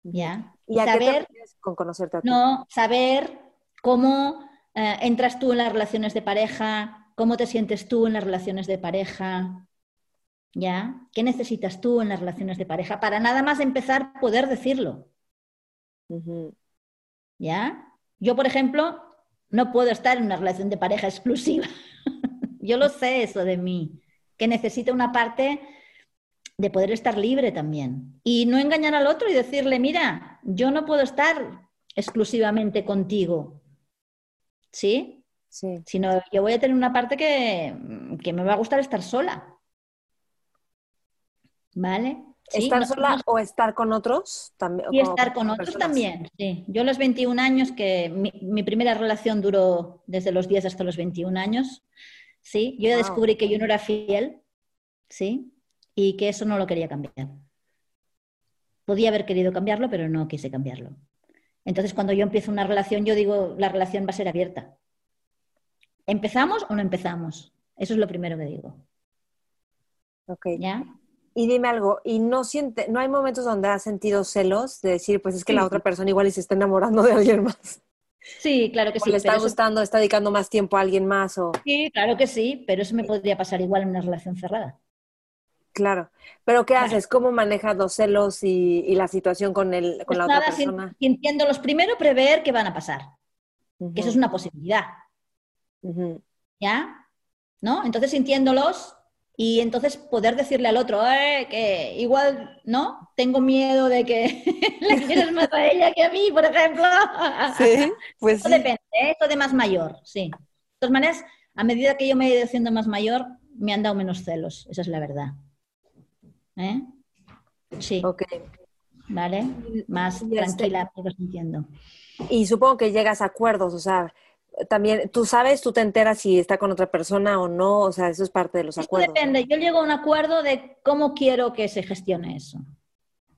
¿Ya? ¿Y saber, con conocerte a ti? No, saber cómo eh, entras tú en las relaciones de pareja, cómo te sientes tú en las relaciones de pareja, ¿Ya? ¿Qué necesitas tú en las relaciones de pareja? Para nada más empezar poder decirlo. ¿Ya? Yo, por ejemplo, no puedo estar en una relación de pareja exclusiva. [LAUGHS] Yo lo sé eso de mí, que necesito una parte de poder estar libre también. Y no engañar al otro y decirle, mira, yo no puedo estar exclusivamente contigo. ¿Sí? Sí. Sino yo voy a tener una parte que, que me va a gustar estar sola. ¿Vale? ¿Estar sola o estar con otros? También, y estar con otros también, sí. Yo a los 21 años, que mi, primera relación duró desde los 10 hasta los 21 años, sí. Yo ya descubrí que yo no era fiel, sí, y que eso no lo quería cambiar. Podía haber querido cambiarlo, pero no quise cambiarlo. Entonces, cuando yo empiezo una relación, yo digo, la relación va a ser abierta. ¿Empezamos o no empezamos? Eso es lo primero que digo. Ok. ¿Ya? Y dime algo, ¿y no siente, no hay momentos donde has sentido celos de decir, pues es que la otra persona igual y se está enamorando de alguien más? Sí, claro que sí. le está gustando, está dedicando más tiempo a alguien más o... Sí, claro que sí, pero eso me podría pasar igual en una relación cerrada. Claro, pero ¿qué haces? ¿Cómo manejas los celos y, la situación con, el, con la pues otra persona? Sintiéndolos primero, prever qué van a pasar. Que eso es una posibilidad. ¿Ya? ¿No? Entonces, sintiéndolos, y entonces poder decirle al otro, eh, que igual, ¿no? Tengo miedo de que [LAUGHS] le quieres más a ella que a mí, por ejemplo. [LAUGHS] Sí, pues Eso depende, ¿eh? esto de más mayor, sí. De todas maneras, a medida que yo me he ido haciendo más mayor, me han dado menos celos, esa es la verdad. ¿Eh? Sí. Ok. ¿Vale? Más este tranquila, pero sintiendo. Y supongo que llegas a acuerdos, o sea, también, tú sabes, tú te enteras si está con otra persona o no, o sea, eso es parte de los acuerdos. Depende, yo llego a un acuerdo de cómo quiero que se gestione eso.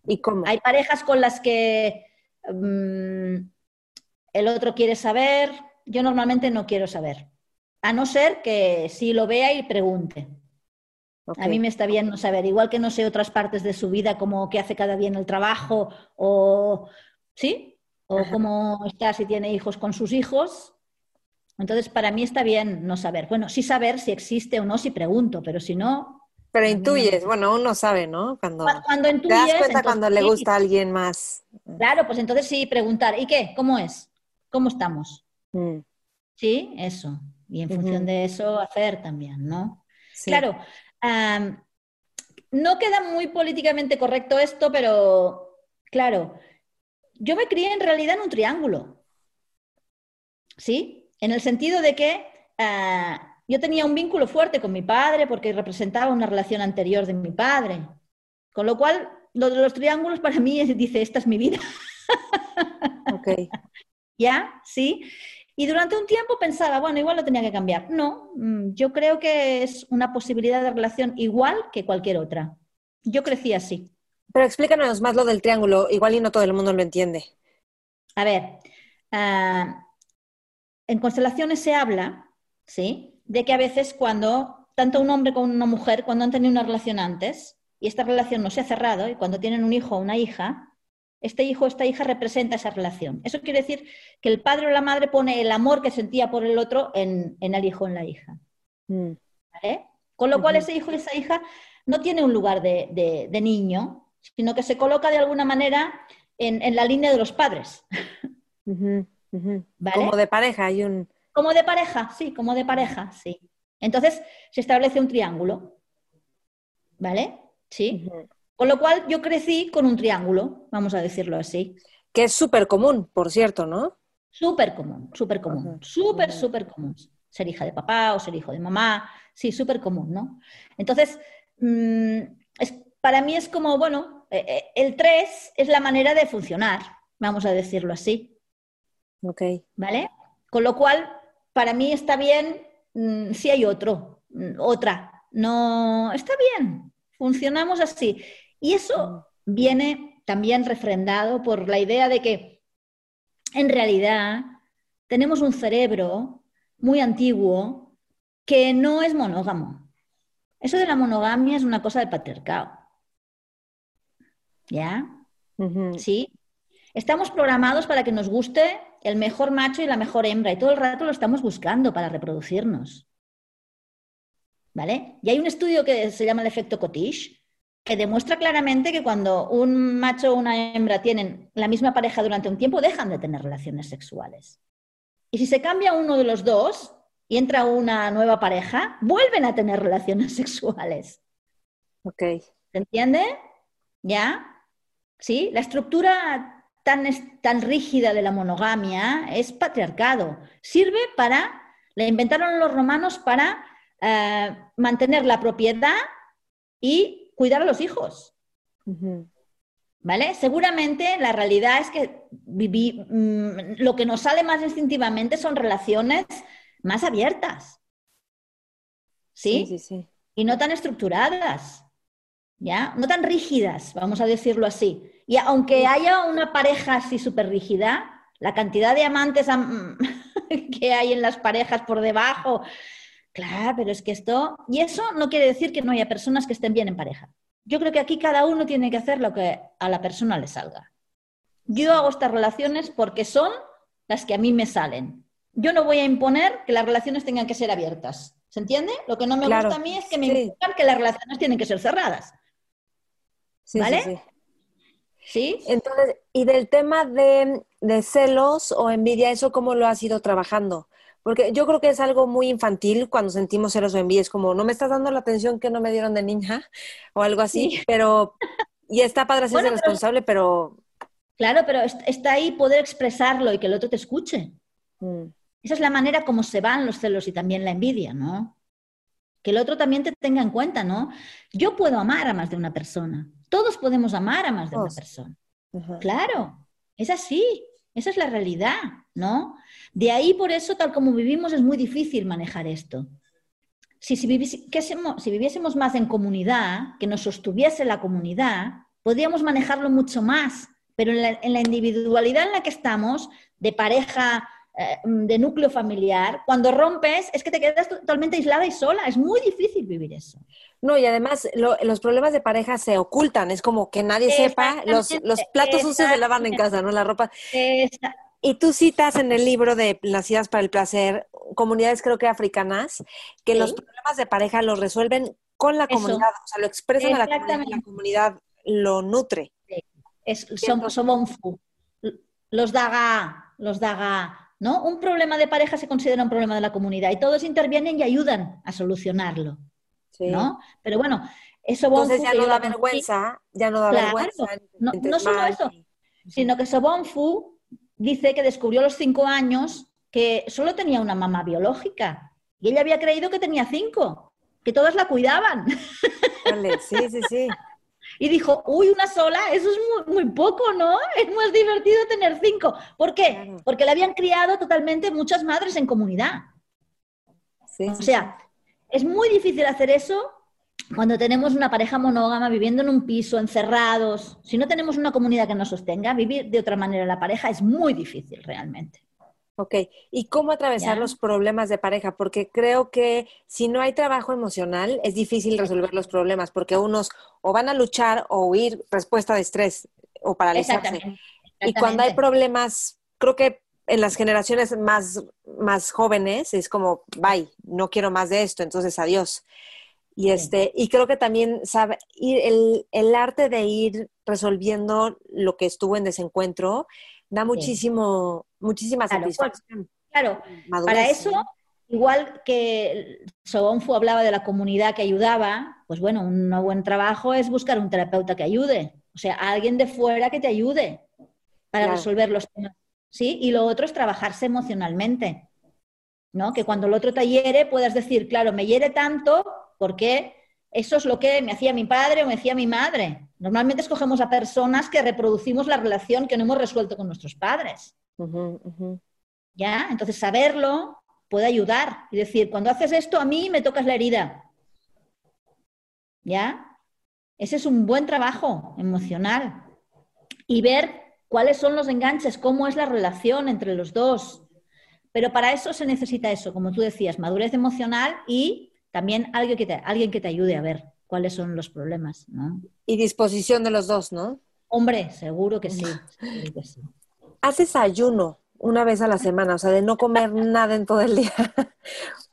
¿Y cómo? Hay parejas con las que mm, el otro quiere saber, yo normalmente no quiero saber, a no ser que sí lo vea y pregunte. A mí me está bien no saber, igual que no sé otras partes de su vida, como qué hace cada día en el trabajo, o sí, o cómo está si tiene hijos con sus hijos, entonces, para mí está bien no saber. Bueno, sí saber si existe o no, si pregunto, pero si no... Pero intuyes, bueno, uno sabe, ¿no? Cuando, cuando intuyes... Te das cuenta cuando le gusta a alguien más. Claro, pues entonces sí, preguntar, ¿y qué? ¿Cómo es? ¿Cómo estamos? Mm. Sí, eso. Y en función de eso hacer también, ¿no? Claro, no queda muy políticamente correcto esto, pero claro, yo me crié en realidad en un triángulo. ¿Sí? En el sentido de que ah, yo tenía un vínculo fuerte con mi padre porque representaba una relación anterior de mi padre. Con lo cual, lo de los triángulos para mí dice, esta es mi vida. [LAUGHS] Ok. ¿Ya? Sí. Y durante un tiempo pensaba, bueno, igual lo tenía que cambiar. No, mm, yo creo que es una posibilidad de relación igual que cualquier otra. Yo crecí así. Pero explícanos más lo del triángulo, igual y no todo el mundo lo entiende. A ver, uh, en constelaciones se habla, ¿sí? De que a veces cuando tanto un hombre como una mujer, cuando han tenido una relación antes y esta relación no se ha cerrado y cuando tienen un hijo o una hija, este hijo o esta hija representa esa relación. Eso quiere decir que el padre o la madre pone el amor que sentía por el otro en, el hijo o en la hija. Mm. Con lo cual ese hijo y esa hija no tiene un lugar de, niño, sino que se coloca de alguna manera en, la línea de los padres. Como de pareja, hay un... Como de pareja, sí, como de pareja, sí. Entonces se establece un triángulo, ¿vale? Sí. Con lo cual yo crecí con un triángulo, vamos a decirlo así. Que es súper común, por cierto, ¿no? Súper común, súper común, súper, súper común. Ser hija de papá o ser hijo de mamá, sí, súper común, ¿no? Entonces, mm, es, para mí es como, bueno, eh, eh, el 3 es la manera de funcionar, vamos a decirlo así. Ok. ¿Vale? Con lo cual, para mí está bien mm, si hay otro, mm, otra. No, está bien, funcionamos así. Y eso viene también refrendado por la idea de que en realidad tenemos un cerebro muy antiguo que no es monógamo. Eso de la monogamia es una cosa del patriarcado. ¿Ya? Sí. Estamos programados para que nos guste el mejor macho y la mejor hembra y todo el rato lo estamos buscando para reproducirnos. ¿Vale? Y hay un estudio que se llama el efecto Cottage que demuestra claramente que cuando un macho o una hembra tienen la misma pareja durante un tiempo, dejan de tener relaciones sexuales. Y si se cambia uno de los dos y entra una nueva pareja, vuelven a tener relaciones [LAUGHS] sexuales. Ok. ¿Se entiende? ¿Ya? ¿Sí? La estructura tan, tan rígida de la monogamia es patriarcado. Sirve para, la inventaron los romanos para eh, mantener la propiedad y cuidar a los hijos. ¿Vale? Seguramente la realidad es que mm, lo que nos sale más instintivamente son relaciones más abiertas. ¿Sí? Sí, sí, Y no tan estructuradas. ¿Ya? No tan rígidas, vamos a decirlo así. Y aunque haya una pareja así súper rígida, la cantidad de amantes [LAUGHS] que hay en las parejas por debajo, claro, pero es que esto, y eso no quiere decir que no haya personas que estén bien en pareja. Yo creo que aquí cada uno tiene que hacer lo que a la persona le salga. Yo hago estas relaciones porque son las que a mí me salen. Yo no voy a imponer que las relaciones tengan que ser abiertas. ¿Se entiende? Lo que no me gusta a mí es que me impongan que las relaciones tienen que ser cerradas. ¿Vale? Sí, sí, Entonces, y del tema de, de celos o envidia, ¿eso cómo lo has ido trabajando? Porque yo creo que es algo muy infantil cuando sentimos celos o envidia. Es como, no me estás dando la atención que no me dieron de niña [LAUGHS] o algo así, pero... Y está padre ser responsable, pero... Claro, pero está ahí poder expresarlo y que el otro te escuche. Mm. Esa es la manera como se van los celos y también la envidia, ¿no? Que el otro también te tenga en cuenta, ¿no? Yo puedo amar a más de una persona. Todos podemos amar a más de una persona. Claro, es así. Esa es la realidad, ¿no? De ahí, por eso, tal como vivimos, es muy difícil manejar esto. Si, si, viviésemos más en comunidad, que nos sostuviese la comunidad, podríamos manejarlo mucho más. Pero en la, individualidad en la que estamos, de pareja, eh, de núcleo familiar, cuando rompes es que te quedas totalmente aislada y sola. Es muy difícil vivir eso. No, y además los problemas de pareja se ocultan. Es como que nadie sepa. Los, platos sucios se lavan en casa, ¿no? La ropa. Y tú citas en el libro de Nacidas para el Placer, comunidades creo que africanas, que los problemas de pareja los resuelven con la comunidad, o sea, lo expresan a la comunidad la comunidad lo nutre. Es, somos los daga, los daga, ¿no? Un problema de pareja se considera un problema de la comunidad y todos intervienen y ayudan a solucionarlo, ¿no? Pero bueno, eso Entonces ya no da vergüenza, ya no da vergüenza. No, no solo eso, sino que Sobonfu dice que descubrió a los cinco años que solo tenía una mamá biológica y ella había creído que tenía cinco, que todas la cuidaban. sí, sí, sí. [LAUGHS] Y dijo, uy, una sola, eso es muy, poco, ¿no? Es más divertido tener cinco. ¿Por qué? Porque le habían criado totalmente muchas madres en comunidad. o sea, es muy difícil hacer eso cuando tenemos una pareja monógama viviendo en un piso, encerrados, si no tenemos una comunidad que nos sostenga, vivir de otra manera la pareja es muy difícil realmente. Ok, ¿y cómo atravesar los problemas de pareja? Porque creo que si no hay trabajo emocional, es difícil resolver los problemas, porque unos o van a luchar o huir respuesta de estrés o paralizarse. Y cuando hay problemas, creo que en las generaciones más, más jóvenes es como, bye, no quiero más de esto, entonces adiós. Y, este, y creo que también sabe, ir, el, el, arte de ir resolviendo lo que estuvo en desencuentro da muchísimo, muchísima satisfacción. Claro, para eso, igual que Sobonfu hablaba de la comunidad que ayudaba, pues bueno, un buen trabajo es buscar un terapeuta que ayude, o sea, alguien de fuera que te ayude para resolver los temas. ¿Sí? Y lo otro es trabajarse emocionalmente, ¿no? Que cuando el otro te hiere puedas decir, claro, me hiere tanto porque eso es lo que me hacía mi padre o me hacía mi madre. Normalmente escogemos a personas que reproducimos la relación que no hemos resuelto con nuestros padres. ¿Ya? Entonces, saberlo puede ayudar y decir, cuando haces esto, a mí me tocas la herida. ¿Ya? Ese es un buen trabajo emocional. Y ver cuáles son los enganches, cómo es la relación entre los dos. Pero para eso se necesita eso, como tú decías, madurez emocional y también alguien que te, alguien que te ayude a ver cuáles son los problemas, ¿no? Y disposición de los dos, ¿no? Hombre, seguro que sí. [LAUGHS] Haces ayuno una vez a la semana, o sea, de no comer [LAUGHS] nada en todo el día. [LAUGHS]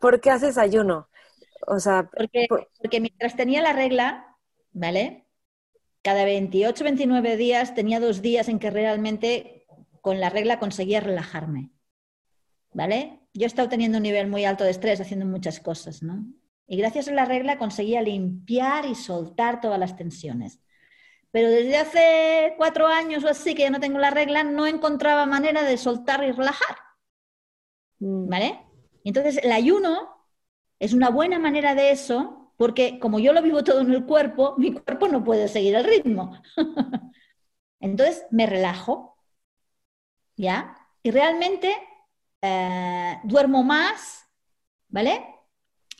¿Por qué haces ayuno? O sea, porque, porque mientras tenía la regla, ¿vale? Cada 28, 29 días tenía dos días en que realmente con la regla conseguía relajarme. ¿Vale? Yo he estado teniendo un nivel muy alto de estrés haciendo muchas cosas, ¿no? Y gracias a la regla conseguía limpiar y soltar todas las tensiones. Pero desde hace cuatro años o así que ya no tengo la regla, no encontraba manera de soltar y relajar. Mm. ¿Vale? Entonces, el ayuno es una buena manera de eso, porque como yo lo vivo todo en el cuerpo, mi cuerpo no puede seguir el ritmo. [LAUGHS] Entonces, me relajo, ¿ya? Y realmente eh, duermo más, ¿vale?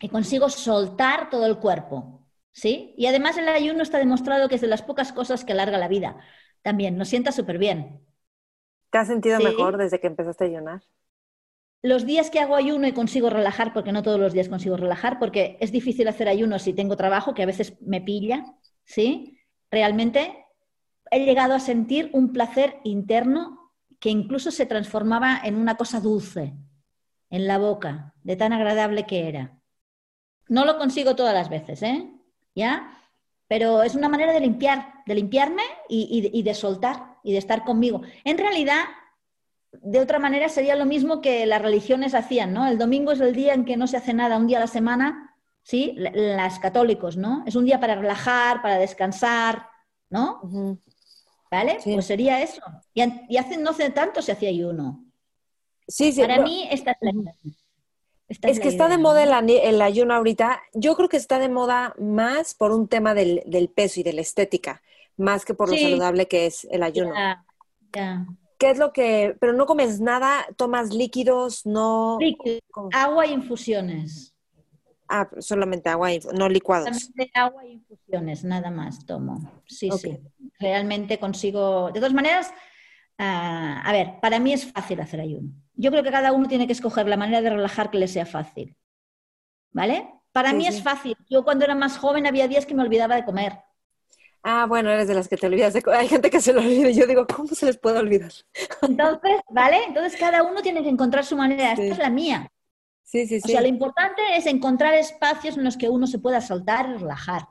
Y consigo soltar todo el cuerpo, ¿sí? Y además el ayuno está demostrado que es de las pocas cosas que alarga la vida. También, nos sienta súper bien. ¿Te has sentido mejor desde que empezaste a ayunar? Los días que hago ayuno y consigo relajar, porque no todos los días consigo relajar, porque es difícil hacer ayuno si tengo trabajo, que a veces me pilla, ¿sí? Realmente he llegado a sentir un placer interno que incluso se transformaba en una cosa dulce en la boca, de tan agradable que era. No lo consigo todas las veces, ¿eh? ¿Ya? Pero es una manera de limpiar, de limpiarme y, de soltar y de estar conmigo. En realidad, de otra manera sería lo mismo que las religiones hacían, ¿no? El domingo es el día en que no se hace nada, un día a la semana, ¿sí? Las católicos, ¿no? Es un día para relajar, para descansar, ¿no? ¿Vale? Pues sería eso. Y, hace, no hace tanto se hacía ayuno. Sí, sí. Para mí esta es la es, que está de moda el, ayuno ahorita. Yo creo que está de moda más por un tema del, peso y de la estética, más que por lo saludable que es el ayuno. ¿Qué es lo que...? Pero no comes nada, tomas líquidos, no... agua y infusiones. Ah, solamente agua, no licuados. Solamente agua y infusiones, nada más tomo. Sí, sí. Realmente consigo. De todas maneras, ah, a ver, para mí es fácil hacer ayuno. Yo creo que cada uno tiene que escoger la manera de relajar que le sea fácil. ¿Vale? Para mí es fácil. Yo cuando era más joven había días que me olvidaba de comer. Ah, bueno, eres de las que te olvidas de. Hay gente que se lo olvida. Yo digo, ¿cómo se les puede olvidar? Entonces, ¿vale? Entonces cada uno tiene que encontrar su manera. Esta es la mía. Sí, sí, sí. O sea, lo importante es encontrar espacios en los que uno se pueda soltar y relajar.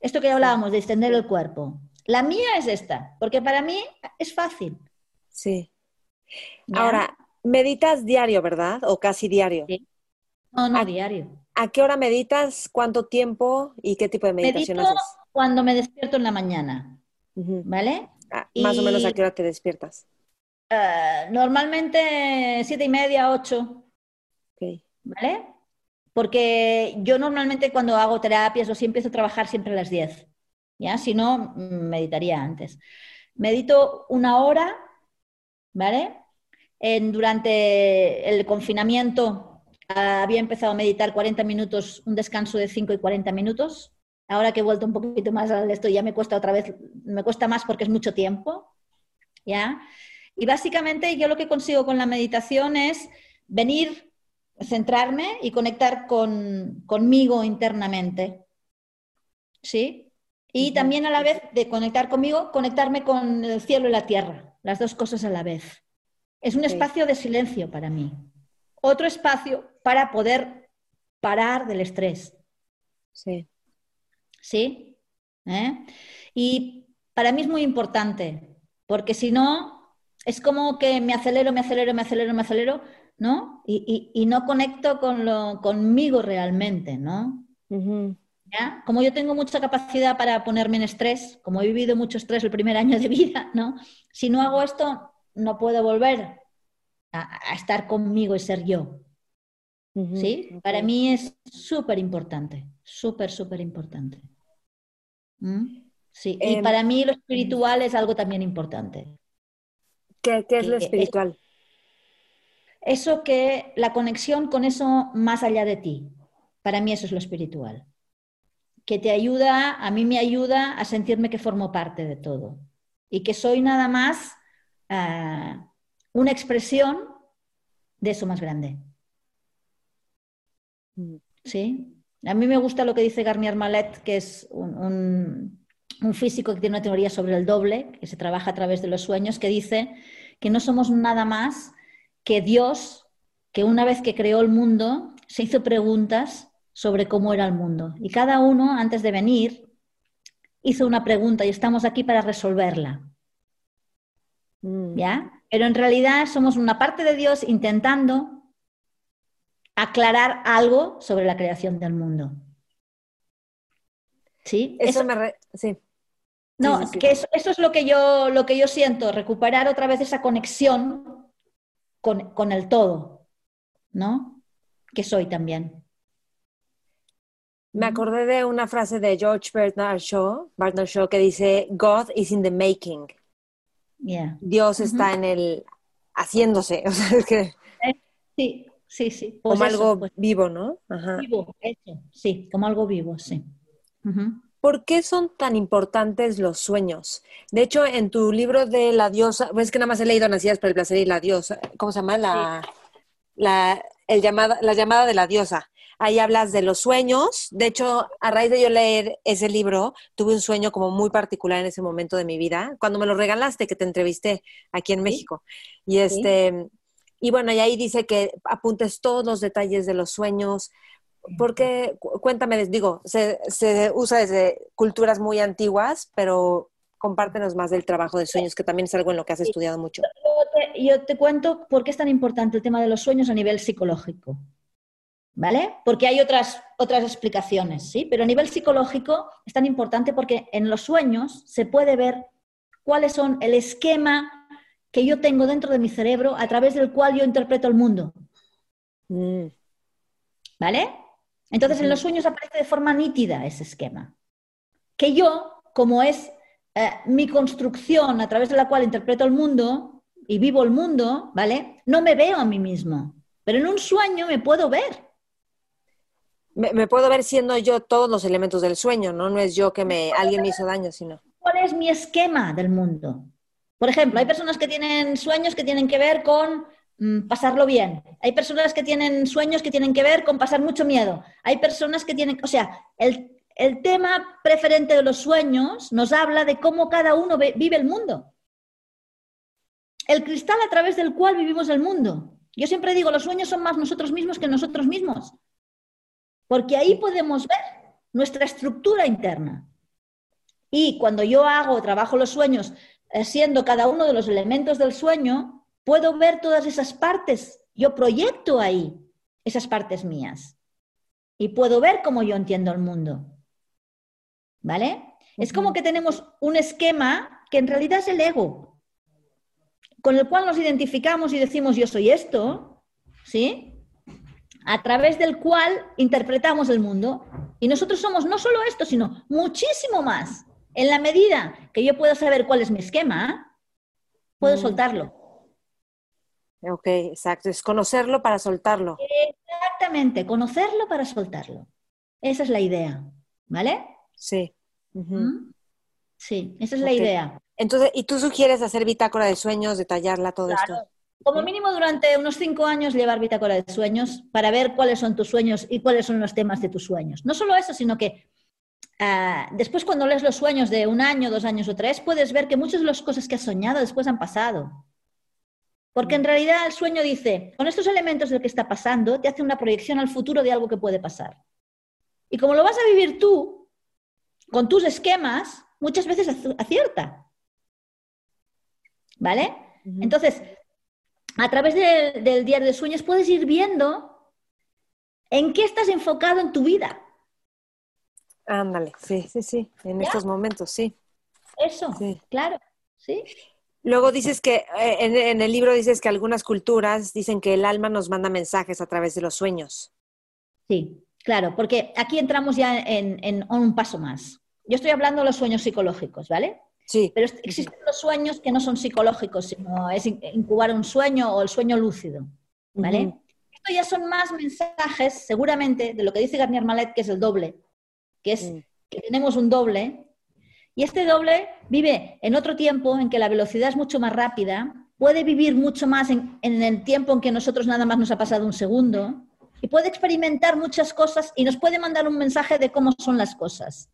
Esto que hablábamos de extender el cuerpo. La mía es esta, porque para mí es fácil. Sí. Ahora, meditas diario, ¿verdad? O casi diario. Sí. No, no, diario. ¿A qué hora meditas? ¿Cuánto tiempo? ¿Y qué tipo de meditación Medito Cuando me despierto en la mañana. ¿Vale? Ah, más o menos a qué hora te despiertas. Ah, normalmente siete y media, ocho. ¿Vale? Porque yo normalmente cuando hago terapias o si empiezo a trabajar siempre a las 10. ¿Ya? Si no, meditaría antes. Medito una hora, ¿vale? En, durante el confinamiento había empezado a meditar 40 minutos, un descanso de 5 y 40 minutos. Ahora que he vuelto un poquito más al esto, ya me cuesta otra vez, me cuesta más porque es mucho tiempo. ¿Ya? Y básicamente yo lo que consigo con la meditación es venir centrarme y conectar con, conmigo internamente. ¿Sí? Y también a la vez de conectar conmigo, conectarme con el cielo y la tierra, las dos cosas a la vez. Es un espacio de silencio para mí. Otro espacio para poder parar del estrés. Sí. ¿Sí? ¿Eh? Y para mí es muy importante, porque si no, es como que me acelero, me acelero, me acelero, me acelero, ¿no? Y, no conecto con lo, conmigo realmente, ¿no? ¿Ya? Como yo tengo mucha capacidad para ponerme en estrés, como he vivido mucho estrés el primer año de vida, ¿no? Si no hago esto, no puedo volver a, estar conmigo y ser yo. ¿Sí? Para mí es súper importante, súper, súper importante. ¿Mm? Sí, y em, para mí lo espiritual es algo también importante. ¿Qué, es lo espiritual? eso que la conexión con eso más allá de ti. Para mí eso es lo espiritual. Que te ayuda, a mí me ayuda a sentirme que formo parte de todo y que soy nada más ah, una expresión de eso más grande. Mm. ¿Sí? A mí me gusta lo que dice Garnier Mallet, que es un, físico que tiene una teoría sobre el doble, que se trabaja a través de los sueños, que dice que no somos nada más que Dios, que una vez que creó el mundo, se hizo preguntas sobre cómo era el mundo. Y cada uno, antes de venir, hizo una pregunta y estamos aquí para resolverla. Mm. ¿Ya? Pero en realidad somos una parte de Dios intentando aclarar algo sobre la creación del mundo. ¿Sí? Eso, me... Sí. No, que eso, es lo que, yo, lo que yo siento, recuperar otra vez esa conexión con, el todo, ¿no? Que soy también. Me acordé de una frase de George Bernard Shaw, Bernard Shaw que dice, God is in the making. Dios está en el haciéndose. [LAUGHS] O sea, es que... Eh, sí, sí, sí. Pues como algo pues. vivo, ¿no? Vivo, eso, sí, como algo vivo, sí. ¿Por qué son tan importantes los sueños? De hecho, en tu libro de la diosa, pues es que nada más he leído Nacidas para el placer y la diosa, ¿cómo se llama? La, la, el llamada, la llamada de la diosa. Ahí hablas de los sueños. De hecho, a raíz de yo leer ese libro, tuve un sueño como muy particular en ese momento de mi vida, cuando me lo regalaste, que te entrevisté aquí en México. Y este, y bueno, y ahí dice que apuntes todos los detalles de los sueños, porque, cuéntame, digo, se, se, usa desde culturas muy antiguas, pero compártenos más del trabajo de sueños, que también es algo en lo que has estudiado mucho. Yo te, cuento por qué es tan importante el tema de los sueños a nivel psicológico. ¿Vale? Porque hay otras, otras explicaciones, ¿sí? Pero a nivel psicológico es tan importante porque en los sueños se puede ver cuáles son el esquema que yo tengo dentro de mi cerebro a través del cual yo interpreto el mundo. Mm. ¿Vale? Entonces, en los sueños aparece de forma nítida ese esquema. Que yo, como es eh, mi construcción a través de la cual interpreto el mundo y vivo el mundo, ¿vale? No me veo a mí mismo. Pero en un sueño me puedo ver. Me, puedo ver siendo yo todos los elementos del sueño, ¿no? No es yo que me, alguien me hizo daño, sino. ¿Cuál es mi esquema del mundo? Por ejemplo, hay personas que tienen sueños que tienen que ver con Mm, pasarlo bien. Hay personas que tienen sueños que tienen que ver con pasar mucho miedo. Hay personas que tienen, o sea, el, tema preferente de los sueños nos habla de cómo cada uno vive el mundo. El cristal a través del cual vivimos el mundo. Yo siempre digo, los sueños son más nosotros mismos que nosotros mismos. Porque ahí podemos ver nuestra estructura interna. Y cuando yo hago, trabajo los sueños, siendo cada uno de los elementos del sueño, puedo ver todas esas partes. Yo proyecto ahí esas partes mías. Y puedo ver cómo yo entiendo el mundo. ¿Vale? Es como que tenemos un esquema que en realidad es el ego, con el cual nos identificamos y decimos yo soy esto, ¿sí? A través del cual interpretamos el mundo. Y nosotros somos no solo esto, sino muchísimo más. En la medida que yo puedo saber cuál es mi esquema, puedo mm. soltarlo. Ok, exacto. Es conocerlo para soltarlo. Exactamente, conocerlo para soltarlo. Esa es la idea, ¿vale? Sí. Sí, esa es la idea. Entonces, ¿y tú sugieres hacer bitácora de sueños, detallarla, todo esto? Como mínimo durante unos cinco años llevar bitácora de sueños para ver cuáles son tus sueños y cuáles son los temas de tus sueños. No solo eso, sino que ah, después cuando lees los sueños de un año, dos años o tres, puedes ver que muchas de las cosas que has soñado después han pasado. Porque en realidad el sueño dice, con estos elementos del que está pasando, te hace una proyección al futuro de algo que puede pasar. Y como lo vas a vivir tú, con tus esquemas, muchas veces acierta. ¿Vale? Entonces, a través del diario de sueños puedes ir viendo en qué estás enfocado en tu vida. Ándale, sí, sí, sí, en estos momentos, sí. Eso, claro, sí. Luego dices que eh, en, el libro dices que algunas culturas dicen que el alma nos manda mensajes a través de los sueños. Sí, claro, porque aquí entramos ya en, un paso más. Yo estoy hablando de los sueños psicológicos, ¿vale? Sí. Pero existen los sueños que no son psicológicos, sino es incubar un sueño o el sueño lúcido. ¿vale? Esto ya son más mensajes, seguramente, de lo que dice Garnier Malet, que es el doble, que es Mm. que tenemos un doble, y este doble vive en otro tiempo en que la velocidad es mucho más rápida, puede vivir mucho más en, en el tiempo en que nosotros nada más nos ha pasado un segundo, y puede experimentar muchas cosas y nos puede mandar un mensaje de cómo son las cosas.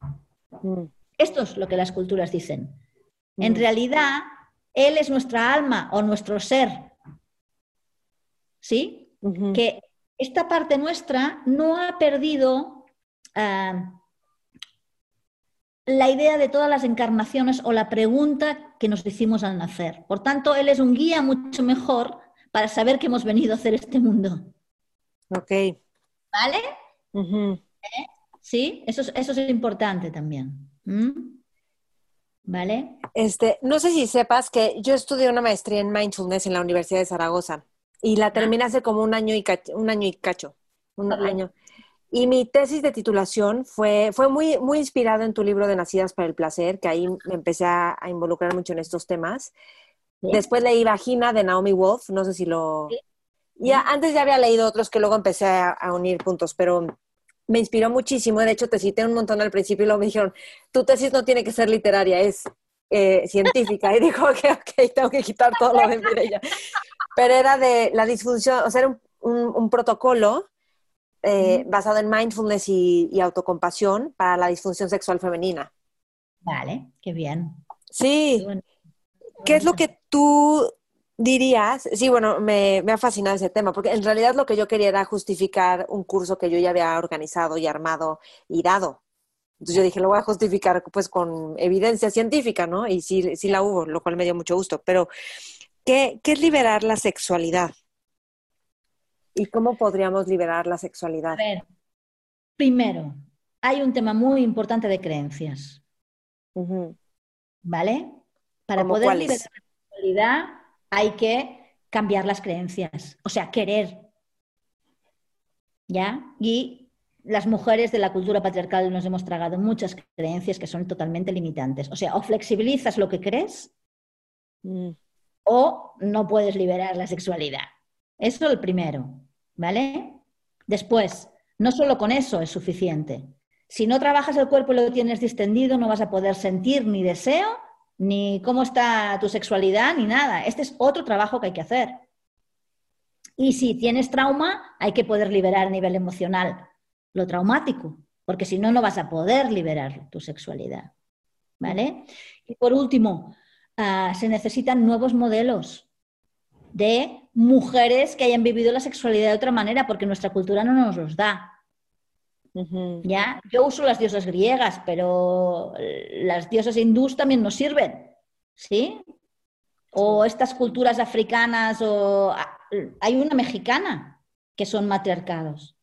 Mm. Esto es lo que las culturas dicen. En Mm. realidad, Él es nuestra alma o nuestro ser. ¿Sí? Que esta parte nuestra no ha perdido ah, la idea de todas las encarnaciones o la pregunta que nos hicimos al nacer. Por tanto, Él es un guía mucho mejor para saber que hemos venido a hacer este mundo. Ok. ¿Vale? Ujú. Sí, eso es, eso es importante también. ¿Mm? ¿Vale? Este, no sé si sepas que yo estudié una maestría en mindfulness en la Universidad de Zaragoza y la terminé hace como un año y cacho, un año y cacho, un año. Y mi tesis de titulación fue, fue muy, muy inspirada en tu libro de Nacidas para el Placer, que ahí me empecé a, a involucrar mucho en estos temas. Sí. Después leí Vagina de Naomi Wolf, no sé si lo... Sí. Y a- antes ya había leído otros que luego empecé a, a unir puntos, pero me inspiró muchísimo. De hecho, te cité un montón al principio y luego me dijeron, tu tesis no tiene que ser literaria, es eh, científica. Y dijo, [LAUGHS] ok, ok, tengo que quitar todo lo de Mireia. Pero era de la disfunción, o sea, era un, un- un protocolo eh, basado en mindfulness y, y autocompasión para la disfunción sexual femenina. Vale, qué bien. Sí, Qué bueno. ¿Qué es lo que tú dirías? Sí, bueno, me, me ha fascinado ese tema, porque en realidad lo que yo quería era justificar un curso que yo ya había organizado y armado y dado. Entonces yo dije, lo voy a justificar pues con evidencia científica, ¿no? Y sí, sí la hubo, lo cual me dio mucho gusto. Pero, ¿qué, qué es liberar la sexualidad? ¿Y cómo podríamos liberar la A sexualidad? ver, primero, hay un tema muy importante de creencias, ¿vale? Para ¿Cómo poder liberar la sexualidad hay que cambiar las creencias, o sea, querer. ¿Ya? Y las mujeres de la cultura patriarcal nos hemos tragado muchas creencias que son totalmente limitantes. O sea, o flexibilizas lo que crees Mm, o no puedes liberar la sexualidad. Eso es el primero, ¿vale? Después, no solo con eso es suficiente. Si no trabajas el cuerpo y lo tienes distendido, no vas a poder sentir ni deseo, ni cómo está tu sexualidad, ni nada. Este es otro trabajo que hay que hacer. Y si tienes trauma, hay que poder liberar a nivel emocional lo traumático, porque si no, no vas a poder liberar tu sexualidad. ¿Vale? Y por último, ah, se necesitan nuevos modelos de mujeres que hayan vivido la sexualidad de otra manera, porque nuestra cultura no nos los da. ¿ya? Yo uso las diosas griegas, pero las diosas hindús también nos sirven, ¿sí? O estas culturas africanas, o hay una mexicana que son matriarcados,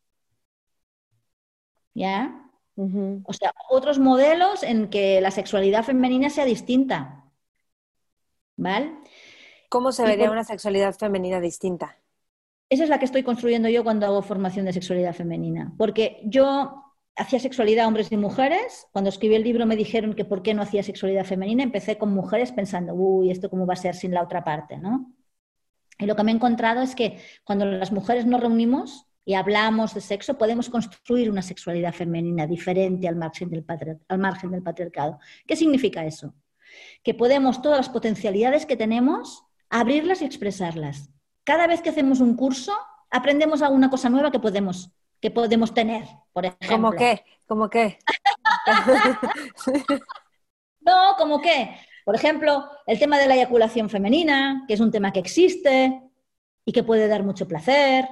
¿ya? O sea, otros modelos en que la sexualidad femenina sea distinta, ¿vale? ¿Cómo se vería por- una sexualidad femenina distinta? Esa es la que estoy construyendo yo cuando hago formación de sexualidad femenina, porque yo hacía sexualidad hombres y mujeres. Cuando escribí el libro me dijeron que por qué no hacía sexualidad femenina. Empecé con mujeres pensando, uy, ¿esto cómo va a ser sin la otra parte? ¿no? Y lo que me he encontrado es que cuando las mujeres nos reunimos y hablamos de sexo, podemos construir una sexualidad femenina diferente al margen del, al margen del patriarcado. ¿Qué significa eso? Que podemos todas las potencialidades que tenemos abrirlas y expresarlas. Cada vez que hacemos un curso, aprendemos alguna cosa nueva que podemos, que podemos tener, por ejemplo. ¿Cómo qué? ¿Cómo qué? [LAUGHS] No, como que, por ejemplo, el tema de la eyaculación femenina, que es un tema que existe y que puede dar mucho placer,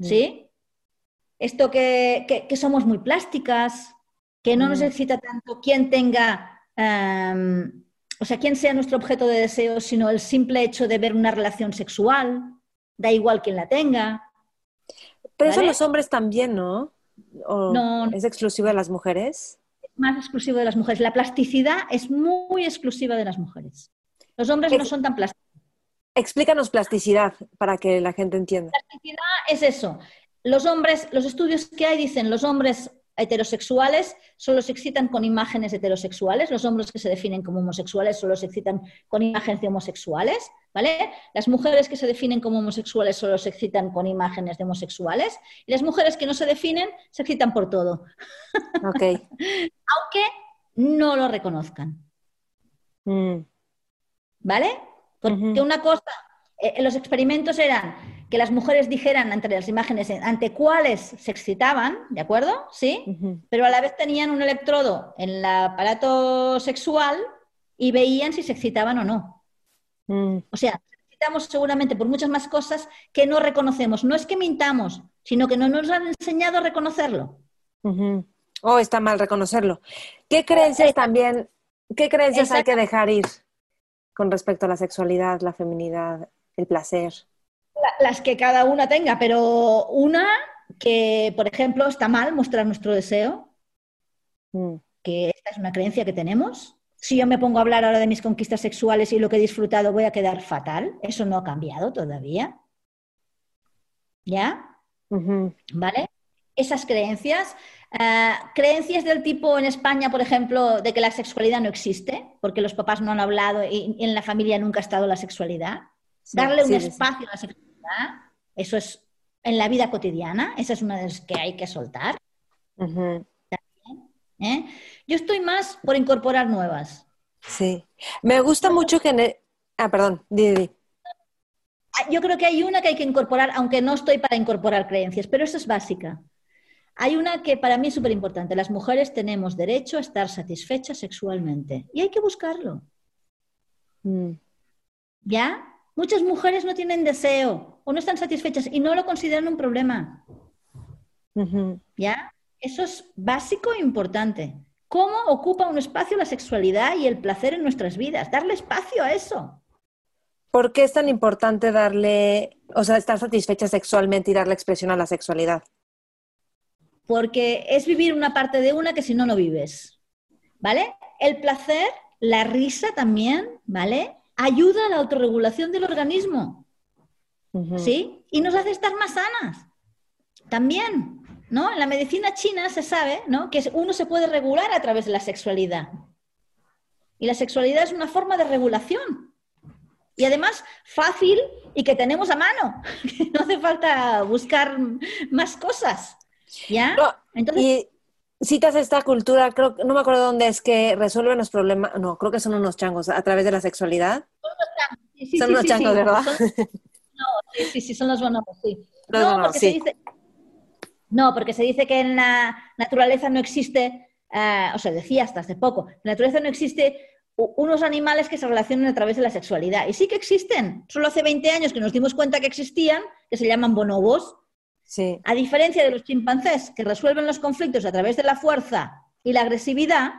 ¿sí? Esto que, que- que somos muy plásticas, que no nos Mm. excita tanto quien tenga, em, o sea, quien sea nuestro objeto de deseo, sino el simple hecho de ver una relación sexual, da igual quien la tenga. Pero eso los hombres también, ¿no? ¿O No. ¿Es exclusivo de las mujeres? más exclusivo de las mujeres. La plasticidad es muy exclusiva de las mujeres. Los hombres no Es- son tan plásticos. Explícanos plasticidad para que la gente entienda. plasticidad es eso. Los hombres, los estudios que hay dicen, los hombres heterosexuales solo se excitan con imágenes heterosexuales, los hombres que se definen como homosexuales solo se excitan con imágenes de homosexuales, ¿vale? Las mujeres que se definen como homosexuales solo se excitan con imágenes de homosexuales y las mujeres que no se definen se excitan por todo. [LAUGHS] Ok. Aunque no lo reconozcan. Mm. ¿Vale? Porque una cosa, eh, los experimentos eran que las mujeres dijeran ante las imágenes ante cuáles se excitaban, ¿de acuerdo? Sí, pero a la vez tenían un electrodo en el aparato sexual y veían si se excitaban o no. Mm. O sea, excitamos seguramente por muchas más cosas que no reconocemos. No es que mintamos, sino que no nos han enseñado a reconocerlo. O oh, está mal reconocerlo. ¿Qué creencias también, qué creencias hay que dejar ir con respecto a la sexualidad, la feminidad, el placer? Las que cada una tenga, pero una que, por ejemplo, está mal mostrar nuestro deseo, mm. que esta es una creencia que tenemos. Si yo me pongo a hablar ahora de mis conquistas sexuales y lo que he disfrutado, voy a quedar fatal. Eso no ha cambiado todavía. ¿Ya? ¿Vale? Esas creencias. Eh, creencias del tipo en España, por ejemplo, de que la sexualidad no existe, porque los papás no han hablado y en la familia nunca ha estado la sexualidad. Darle un espacio a la sexualidad, eso es en la vida cotidiana, esa es una de las que hay que soltar. ¿eh? Yo estoy más por incorporar nuevas. Sí. Me gusta mucho que... E, ah, perdón, Didi. Ah, yo creo que hay una que hay que incorporar, aunque no estoy para incorporar creencias, pero eso es básica. Hay una que para mí es súper importante. Las mujeres tenemos derecho a estar satisfechas sexualmente y hay que buscarlo. Mm. ¿Ya? Muchas mujeres no tienen deseo o no están satisfechas y no lo consideran un problema. ¿Ya? Eso es básico e importante. ¿Cómo ocupa un espacio la sexualidad y el placer en nuestras vidas? Darle espacio a eso. ¿Por qué es tan importante darle, o sea, estar satisfecha sexualmente y darle expresión a la sexualidad? Porque es vivir una parte de una que si no, no vives. ¿Vale? El placer, la risa también, ¿vale? ayuda a la autorregulación del organismo. ¿Sí? Y nos hace estar más sanas. También, ¿no? En la medicina china se sabe, ¿no? Que uno se puede regular a través de la sexualidad. Y la sexualidad es una forma de regulación. Y además fácil y que tenemos a mano. [LAUGHS] no hace falta buscar más cosas. ¿Ya? Entonces, citas esta cultura, creo no me acuerdo dónde es que resuelven los problemas, no, creo que son unos changos a través de la sexualidad. son unos changos, ¿verdad? no, sí, sí, sí, son los bonobos, sí. no, porque Se dice, no, porque se dice que en la naturaleza no existe, eh, o sea, decía hasta hace poco, en la naturaleza no existe unos animales que se relacionan a través de la sexualidad. Y sí que existen. Solo hace 20 años que nos dimos cuenta que existían, que se llaman bonobos, a diferencia de los chimpancés que resuelven los conflictos a través de la fuerza y la agresividad,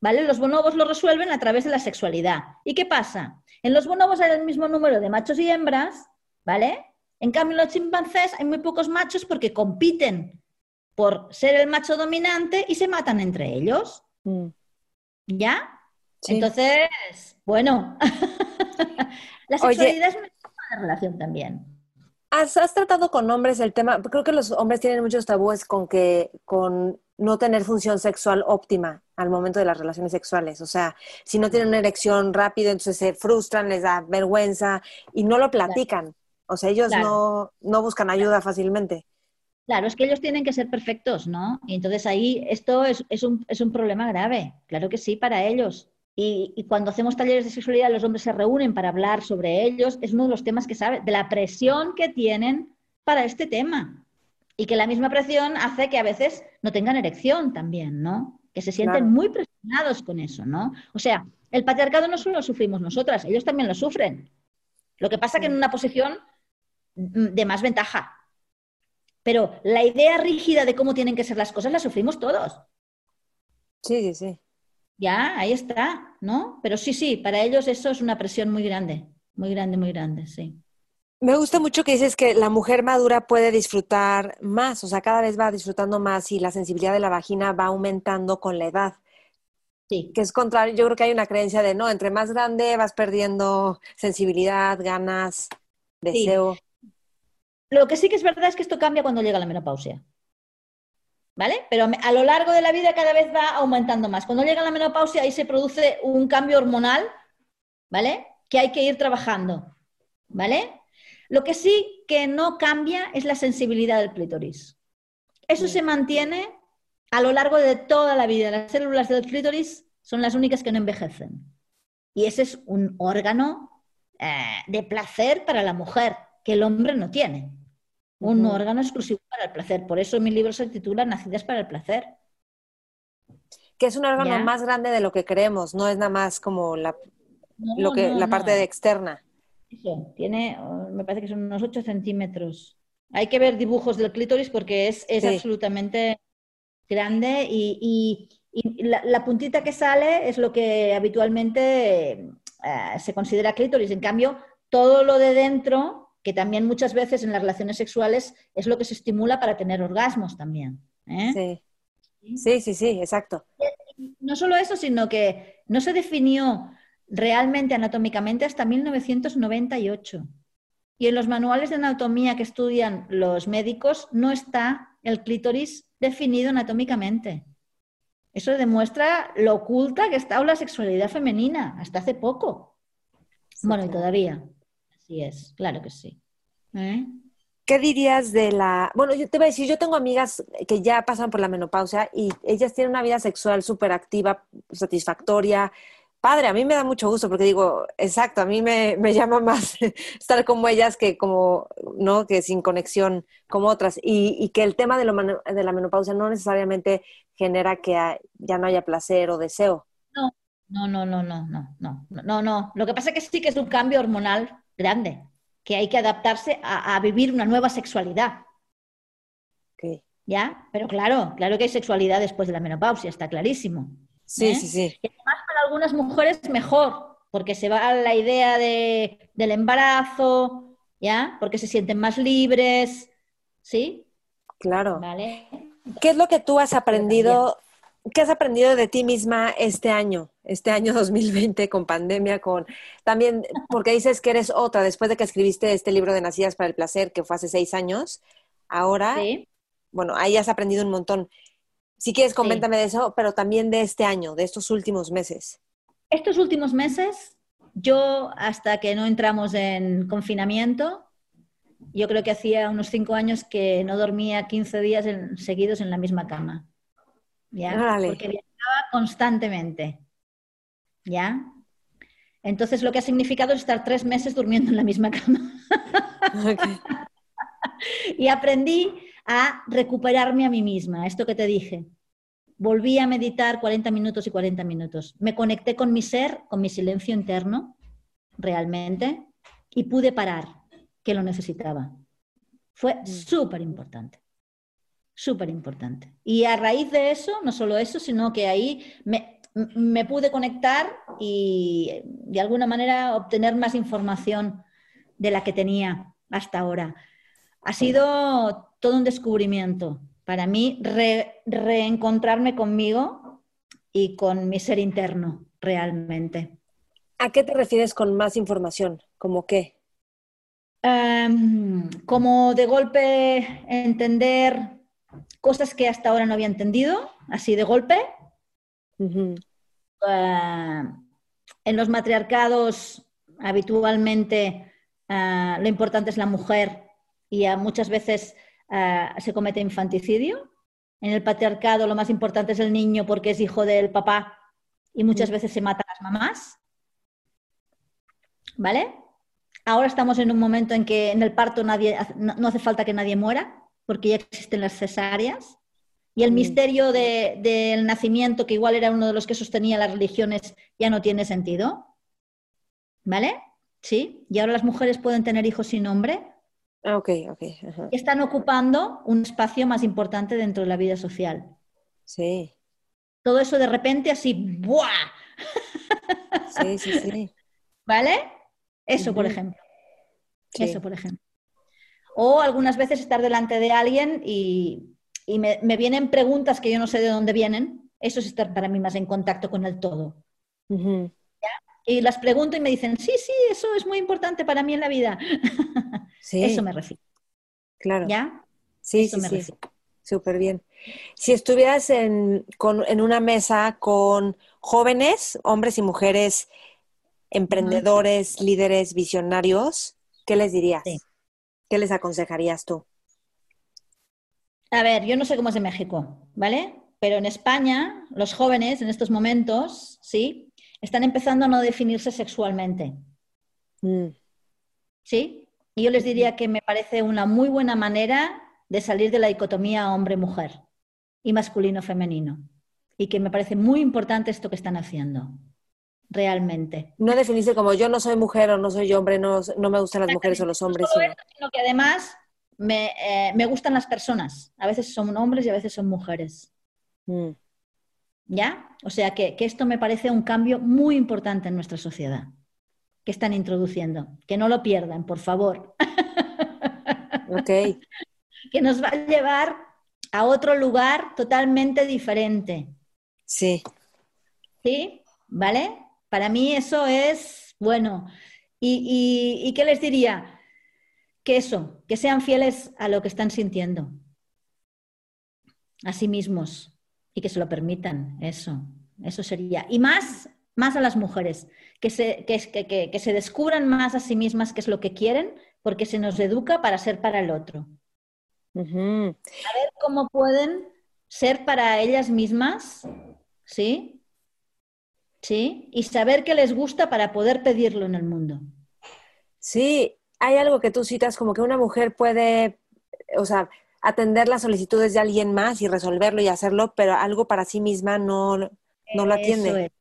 ¿vale? Los bonobos lo resuelven a través de la sexualidad. ¿Y qué pasa? En los bonobos hay el mismo número de machos y hembras, ¿vale? En cambio, en los chimpancés hay muy pocos machos porque compiten por ser el macho dominante y se matan entre ellos. Mm. ¿Ya? Entonces, bueno, [LAUGHS] la sexualidad es una relación también. ¿Has, tratado con hombres el tema? Creo que los hombres tienen muchos tabúes con que con no tener función sexual óptima al momento de las relaciones sexuales. O sea, si no tienen una erección rápida, entonces se frustran, les da vergüenza y no lo platican. O sea, ellos no, no buscan ayuda fácilmente. Claro, es que ellos tienen que ser perfectos, ¿no? Y entonces ahí esto es, es, un, es un problema grave. Claro que sí, para ellos. Y, cuando hacemos talleres de sexualidad, los hombres se reúnen para hablar sobre ellos. Es uno de los temas que sabe, de la presión que tienen para este tema. Y que la misma presión hace que a veces no tengan erección también, ¿no? Que se sienten muy presionados con eso, ¿no? O sea, el patriarcado no solo lo sufrimos nosotras, ellos también lo sufren. Lo que pasa que en una posición de más ventaja. Pero la idea rígida de cómo tienen que ser las cosas la sufrimos todos. Sí, sí, sí. Ya, ahí está, ¿no? Pero sí, sí, para ellos eso es una presión muy grande, muy grande, muy grande, sí. Me gusta mucho que dices que la mujer madura puede disfrutar más, o sea, cada vez va disfrutando más y la sensibilidad de la vagina va aumentando con la edad. Sí. Que es contrario, yo creo que hay una creencia de no, entre más grande vas perdiendo sensibilidad, ganas, deseo. Lo que sí que es verdad es que esto cambia cuando llega la menopausia. ¿vale? Pero a lo largo de la vida cada vez va aumentando más. Cuando llega la menopausia ahí se produce un cambio hormonal, ¿vale? Que hay que ir trabajando, ¿vale? Lo que sí que no cambia es la sensibilidad del clítoris. Eso se mantiene a lo largo de toda la vida. Las células del clítoris son las únicas que no envejecen. Y ese es un órgano eh, de placer para la mujer que el hombre no tiene. Un órgano exclusivo para el placer. Por eso mi libro se titula Nacidas para el placer. Que es un órgano más grande de lo que creemos, no es nada más como la, lo que, la parte externa. Eso, tiene, me parece que son unos 8 centímetros. Hay que ver dibujos del clítoris porque es, absolutamente grande y, la, puntita que sale es lo que habitualmente eh, se considera clítoris. En cambio, todo lo de dentro, que también muchas veces en las relaciones sexuales es lo que se estimula para tener orgasmos también. ¿eh? Sí. sí, sí, sí, exacto. No solo eso, sino que no se definió realmente anatómicamente hasta 1998. Y en los manuales de anatomía que estudian los médicos no está el clítoris definido anatómicamente. Eso demuestra lo oculta que está la sexualidad femenina hasta hace poco. bueno, y todavía. Así es, claro que sí. ¿Eh? ¿Qué dirías de la... Bueno, yo te voy a decir, yo tengo amigas que ya pasan por la menopausia y ellas tienen una vida sexual súper activa, satisfactoria, padre, a mí me da mucho gusto porque digo, exacto, a mí me, llama más [LAUGHS] estar como ellas que como, ¿no? Que sin conexión como otras. Y, que el tema de, de, la menopausia no necesariamente genera que ya no haya placer o deseo. No, no, no, no, no, no, no, no, no. Lo que pasa es que sí que es un cambio hormonal grande, que hay que adaptarse a, vivir una nueva sexualidad. Okay. ¿Ya? Pero claro, claro que hay sexualidad después de la menopausia, está clarísimo. Sí, ¿Eh? sí, sí. Y además para algunas mujeres mejor, porque se va la idea de, del embarazo, ¿ya? Porque se sienten más libres, ¿sí? Claro. Vale. ¿Qué es lo que tú has aprendido? ¿Qué has aprendido de ti misma este año? Este año [LAUGHS] 2020 con pandemia, con también porque dices que eres otra después de que escribiste este libro de Nacidas para el Placer, que fue hace seis años. Ahora, bueno, ahí has aprendido un montón. Si quieres, coméntame de eso, pero también de este año, de estos últimos meses. Estos últimos meses, yo hasta que no entramos en confinamiento, yo creo que hacía unos cinco años que no dormía 15 días seguidos en la misma cama. ¿Ya? Porque viajaba constantemente. ¿Ya? Entonces lo que ha significado es estar tres meses durmiendo en la misma cama. [LAUGHS] y aprendí a recuperarme a mí misma, esto que te dije. Volví a meditar 40 minutos y 40 minutos. Me conecté con mi ser, con mi silencio interno, realmente, y pude parar, que lo necesitaba. Fue mm. súper importante, súper importante. Y a raíz de eso, no solo eso, sino que ahí me, me pude conectar y de alguna manera obtener más información de la que tenía hasta ahora. Ha sido todo un descubrimiento. Para mí, reencontrarme conmigo y con mi ser interno, realmente. ¿A qué te refieres con más información? ¿Cómo qué? Em, como de golpe entender cosas que hasta ahora no había entendido, así de golpe. Em, en los matriarcados, habitualmente, eh, lo importante es la mujer y muchas veces eh, se comete infanticidio. En el patriarcado lo más importante es el niño porque es hijo del papá y muchas veces se matan las mamás. ¿Vale? Ahora estamos en un momento en que en el parto nadie, no, hace falta que nadie muera porque ya existen las cesáreas. Y el misterio del nacimiento, que igual era uno de los que sostenía las religiones, ya no tiene sentido. ¿Vale? Sí. Y ahora las mujeres pueden tener hijos sin nombre Ah, ok, ok. Están ocupando un espacio más importante dentro de la vida social. Sí. Todo eso de repente así, ¡buah! Sí, sí, sí. [LAUGHS] ¿Vale? Eso, por ejemplo. Eso, por ejemplo. O algunas veces estar delante de alguien y, me, vienen preguntas que yo no sé de dónde vienen. Eso es estar para mí más en contacto con el todo. Y las pregunto y me dicen, sí, sí, eso es muy importante para mí en la vida. [LAUGHS] Eso me refiero. Claro. ¿Ya? Sí, sí, sí. Súper bien. Si estuvieras en, en, una mesa con jóvenes, hombres y mujeres, emprendedores, líderes, visionarios, ¿qué les dirías? ¿Qué les aconsejarías tú? A ver, yo no sé cómo es en México, ¿vale? Pero en España, los jóvenes en estos momentos, ¿sí? Están empezando a no definirse sexualmente. Mm. ¿Sí? Y yo les diría que me parece una muy buena manera de salir de la dicotomía hombre-mujer y masculino-femenino. Y que me parece muy importante esto que están haciendo, realmente. No definirse como yo no soy mujer o no soy hombre, no, no me gustan las mujeres o los hombres. sino... que además eh, me, gustan las personas. A veces son hombres y a veces son mujeres. Mm. ¿Ya? O sea que, que esto me parece un cambio muy importante en nuestra sociedad que están introduciendo. Que no lo pierdan, por favor. Ok. [LAUGHS] que nos va a llevar a otro lugar totalmente diferente. Sí. ¿Sí? ¿Vale? Para mí eso es bueno. ¿Y, y, qué les diría? Que eso, que sean fieles a lo que están sintiendo, a sí mismos, y que se lo permitan, eso, eso sería. Y más, más a las mujeres, que se, que, que se descubran más a sí mismas qué es lo que quieren, porque se nos educa para ser para el otro. A ver cómo pueden ser para ellas mismas, ¿sí? ¿Sí? Y saber qué les gusta para poder pedirlo en el mundo. Sí, hay algo que tú citas como que una mujer puede, o sea, atender las solicitudes de alguien más y resolverlo y hacerlo, pero algo para sí misma no, no lo atiende.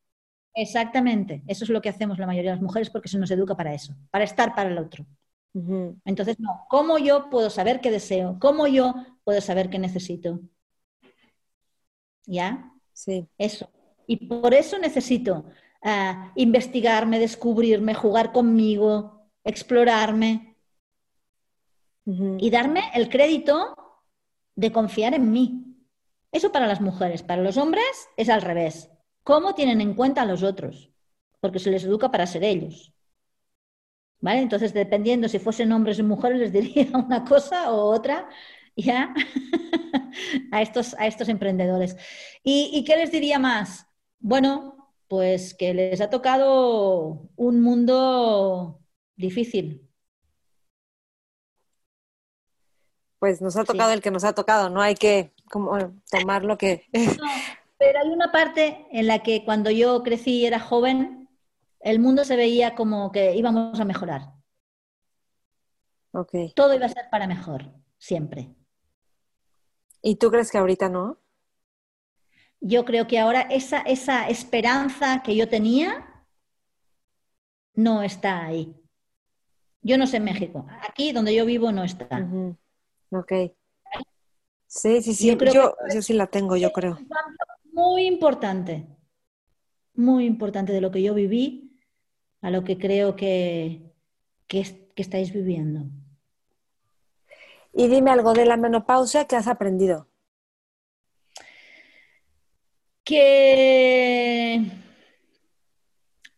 Exactamente, eso es lo que hacemos la mayoría de las mujeres porque se nos educa para eso, para estar para el otro. Entonces, no, ¿cómo yo puedo saber qué deseo? ¿Cómo yo puedo saber qué necesito? ¿Ya? Sí. Eso. Y por eso necesito ah, investigarme, descubrirme, jugar conmigo, explorarme y darme el crédito de confiar en mí. Eso para las mujeres. Para los hombres es al revés. ¿Cómo tienen en cuenta a los otros? Porque se les educa para ser ellos. ¿Vale? Entonces, dependiendo si fuesen hombres o mujeres, les diría [LAUGHS] una cosa o otra, ¿ya? [LAUGHS] a, estos, a estos emprendedores. ¿Y, qué les diría más? Bueno, pues que les ha tocado un mundo difícil. Pues nos ha tocado el que nos ha tocado, no hay que como, tomar lo que... pero hay una parte en la que cuando yo crecí y era joven, el mundo se veía como que íbamos a mejorar. Okay. Todo iba a ser para mejor, siempre. ¿Y tú crees que ahorita no? Yo creo que ahora esa, esa esperanza que yo tenía no está ahí. Yo no sé en México. Aquí donde yo vivo no está. Ok. Sí, sí, sí. Yo, yo sí la tengo, yo creo. Muy importante. Muy importante de lo que yo viví a lo que creo que, que, estáis viviendo. Y dime algo de la menopausia que has aprendido. Que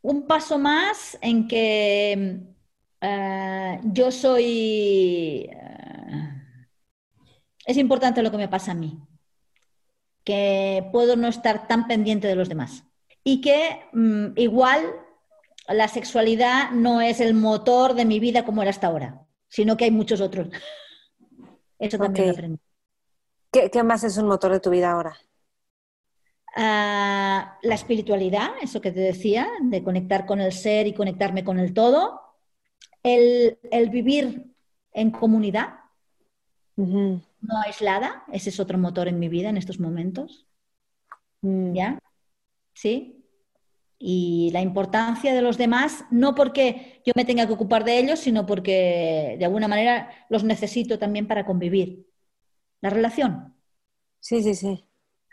un paso más en que eh, yo soy... Eh, es importante lo que me pasa a mí, que puedo no estar tan pendiente de los demás y que mm, igual la sexualidad no es el motor de mi vida como era hasta ahora, sino que hay muchos otros. Eso también lo aprendí. ¿Qué, más es un motor de tu vida ahora? Ah, la espiritualidad, eso que te decía, de conectar con el ser y conectarme con el todo. El, vivir en comunidad, no aislada, ese es otro motor en mi vida en estos momentos. Mm. ¿Ya? ¿Sí? y la importancia de los demás, no porque yo me tenga que ocupar de ellos, sino porque de alguna manera los necesito también para convivir. La relación. Sí, sí, sí.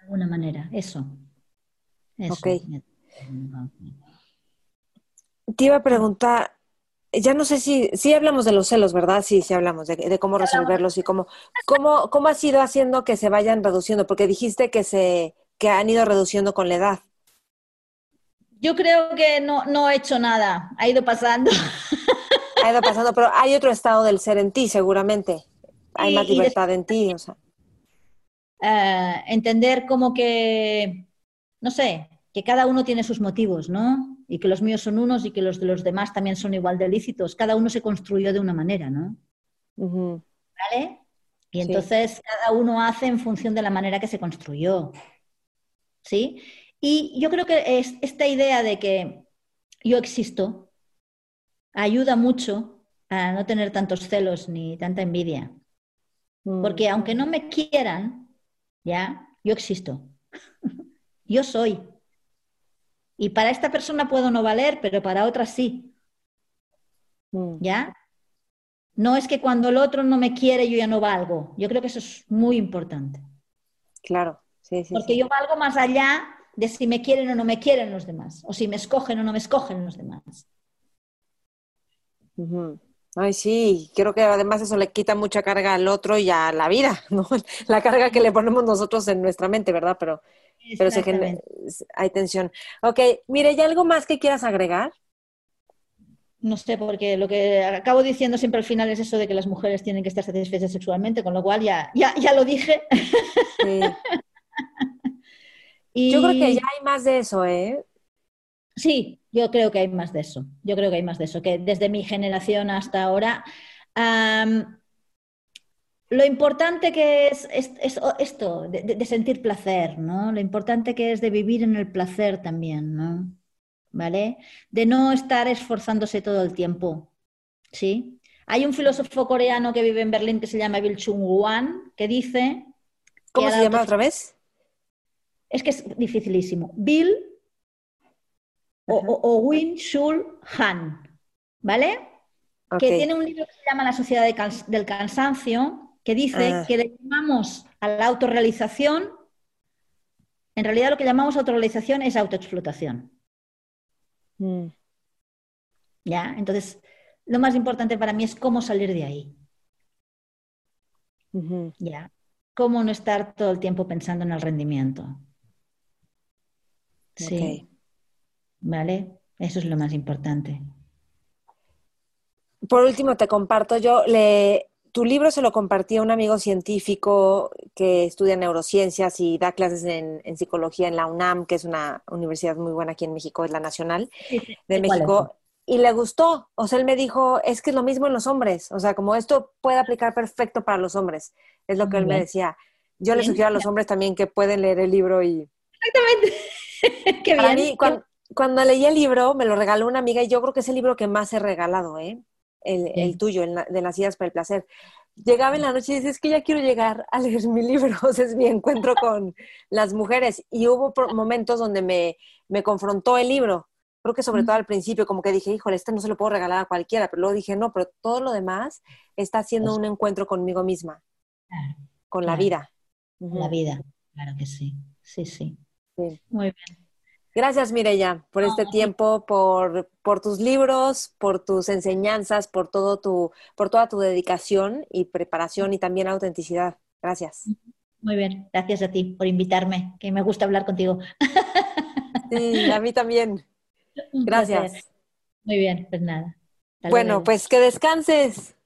De alguna manera, eso. eso. Te iba a preguntar, ya no sé si, sí hablamos de los celos, ¿verdad? Sí, sí hablamos de, cómo resolverlos y cómo, cómo, cómo has ido haciendo que se vayan reduciendo, porque dijiste que se, que han ido reduciendo con la edad. Yo creo que no, no he hecho nada, ha ido pasando. Ha ido pasando, pero hay otro estado del ser en ti, seguramente. Hay más libertad en ti. O sea. Eh, entender como que, no sé, que cada uno tiene sus motivos, ¿no? Y que los míos son unos y que los de los demás también son igual de lícitos. Cada uno se construyó de una manera, ¿no? ¿Vale? Y entonces cada uno hace en función de la manera que se construyó. ¿Sí? Y yo creo que es esta idea de que yo existo ayuda mucho a no tener tantos celos ni tanta envidia. Mm. Porque aunque no me quieran, ya, yo existo. [LAUGHS] yo soy. Y para esta persona puedo no valer, pero para otra sí. Mm. ¿Ya? No es que cuando el otro no me quiere yo ya no valgo. Yo creo que eso es muy importante. Claro, sí, sí. Porque yo valgo más allá de si me quieren o no me quieren los demás, o si me escogen o no me escogen los demás. Ay, sí, creo que además eso le quita mucha carga al otro y a la vida, [LAUGHS] ¿no? La carga que le ponemos nosotros en nuestra mente, ¿verdad? Pero, pero se hay tensión. Ok, mire, ¿hay algo más que quieras agregar? no sé, porque lo que acabo diciendo siempre al final es eso de que las mujeres tienen que estar satisfechas sexualmente, con lo cual ya, ya, ya lo dije. [LAUGHS] Yo creo que ya hay más de eso, ¿eh? Sí, yo creo que hay más de eso. Yo creo que hay más de eso, que desde mi generación hasta ahora. lo importante que es, esto, de, de, sentir placer, ¿no? Lo importante que es de vivir en el placer también, ¿no? ¿vale? De no estar esforzándose todo el tiempo, ¿sí? Hay un filósofo coreano que vive en Berlín que se llama Bill Chung Wan, que dice... ¿Cómo se llama otra vez? Es que es dificilísimo. Bill o, Win Shul Han, ¿vale? Que tiene un libro que se llama La sociedad del cansancio, que dice ah. que le llamamos a la autorrealización, en realidad lo que llamamos autorrealización es autoexplotación. Mm. ¿Ya? Entonces, lo más importante para mí es cómo salir de ahí. ¿Ya? Cómo no estar todo el tiempo pensando en el rendimiento. Sí. ¿Vale? Eso es lo más importante. Por último, te comparto, yo le, tu libro se lo compartí a un amigo científico que estudia neurociencias y da clases en, psicología en la UNAM, que es una universidad muy buena aquí en México, es la nacional de México. Y le gustó, o sea, él me dijo, es que es lo mismo en los hombres, o sea, como esto puede aplicar perfecto para los hombres, es lo que él me decía. Yo le sugiero a los hombres también que pueden leer el libro y... Exactamente. [LAUGHS] Qué bien. cuando, cuando, leí el libro, me lo regaló una amiga y yo creo que es el libro que más he regalado, ¿eh? el, tuyo, el, de Nacidas para el Placer. Llegaba en la noche y decía, es que ya quiero llegar a leer mi libro, [LAUGHS] es mi encuentro con las mujeres. Y hubo momentos donde me, me confrontó el libro. Creo que sobre todo al principio, como que dije, híjole, este no se lo puedo regalar a cualquiera, pero luego dije, no, pero todo lo demás está haciendo pues un encuentro conmigo misma, con la vida. Con la vida, claro que sí. Sí, sí. Muy bien. Gracias, Mirella, por este tiempo, por, por, tus libros, por tus enseñanzas, por, todo tu, por toda tu dedicación y preparación y también autenticidad. Gracias. Muy bien, gracias a ti por invitarme, que me gusta hablar contigo. Sí, a mí también. [LAUGHS] Gracias. Muy bien, pues nada. bueno, pues que descanses.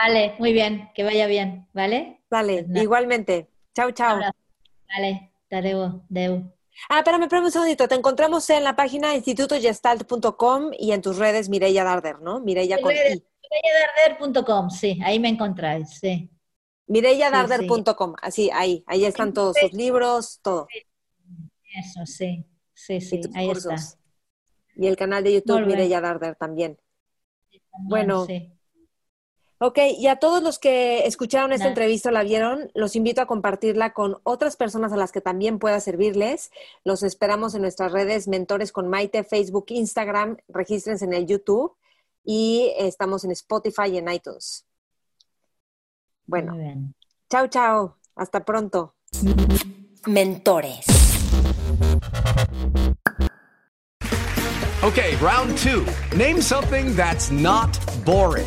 Vale, muy bien, que vaya bien, ¿vale? Vale, pues igualmente. Chao, chao. Vale, te debo, debo. Ah, espérame, espérame un segundito. Te encontramos en la página institutogestalt.com y en tus redes Mireia Darder, ¿no? Mireia con MireiaDarder.com, sí, ahí me encontráis, sí. MireiaDarder.com, así, ahí, ahí están todos sus libros, todo. Eso, sí, sí, sí, ahí está. Y el canal de YouTube Mireia Darder también. bueno, Ok, y a todos los que escucharon esta entrevista, la vieron, los invito a compartirla con otras personas a las que también pueda servirles. Los esperamos en nuestras redes Mentores con Maite, Facebook, Instagram, regístrense en el YouTube y estamos en Spotify y en iTunes. Bueno, chao, chao, hasta pronto. Mentores. Ok, round two. Name something that's not boring.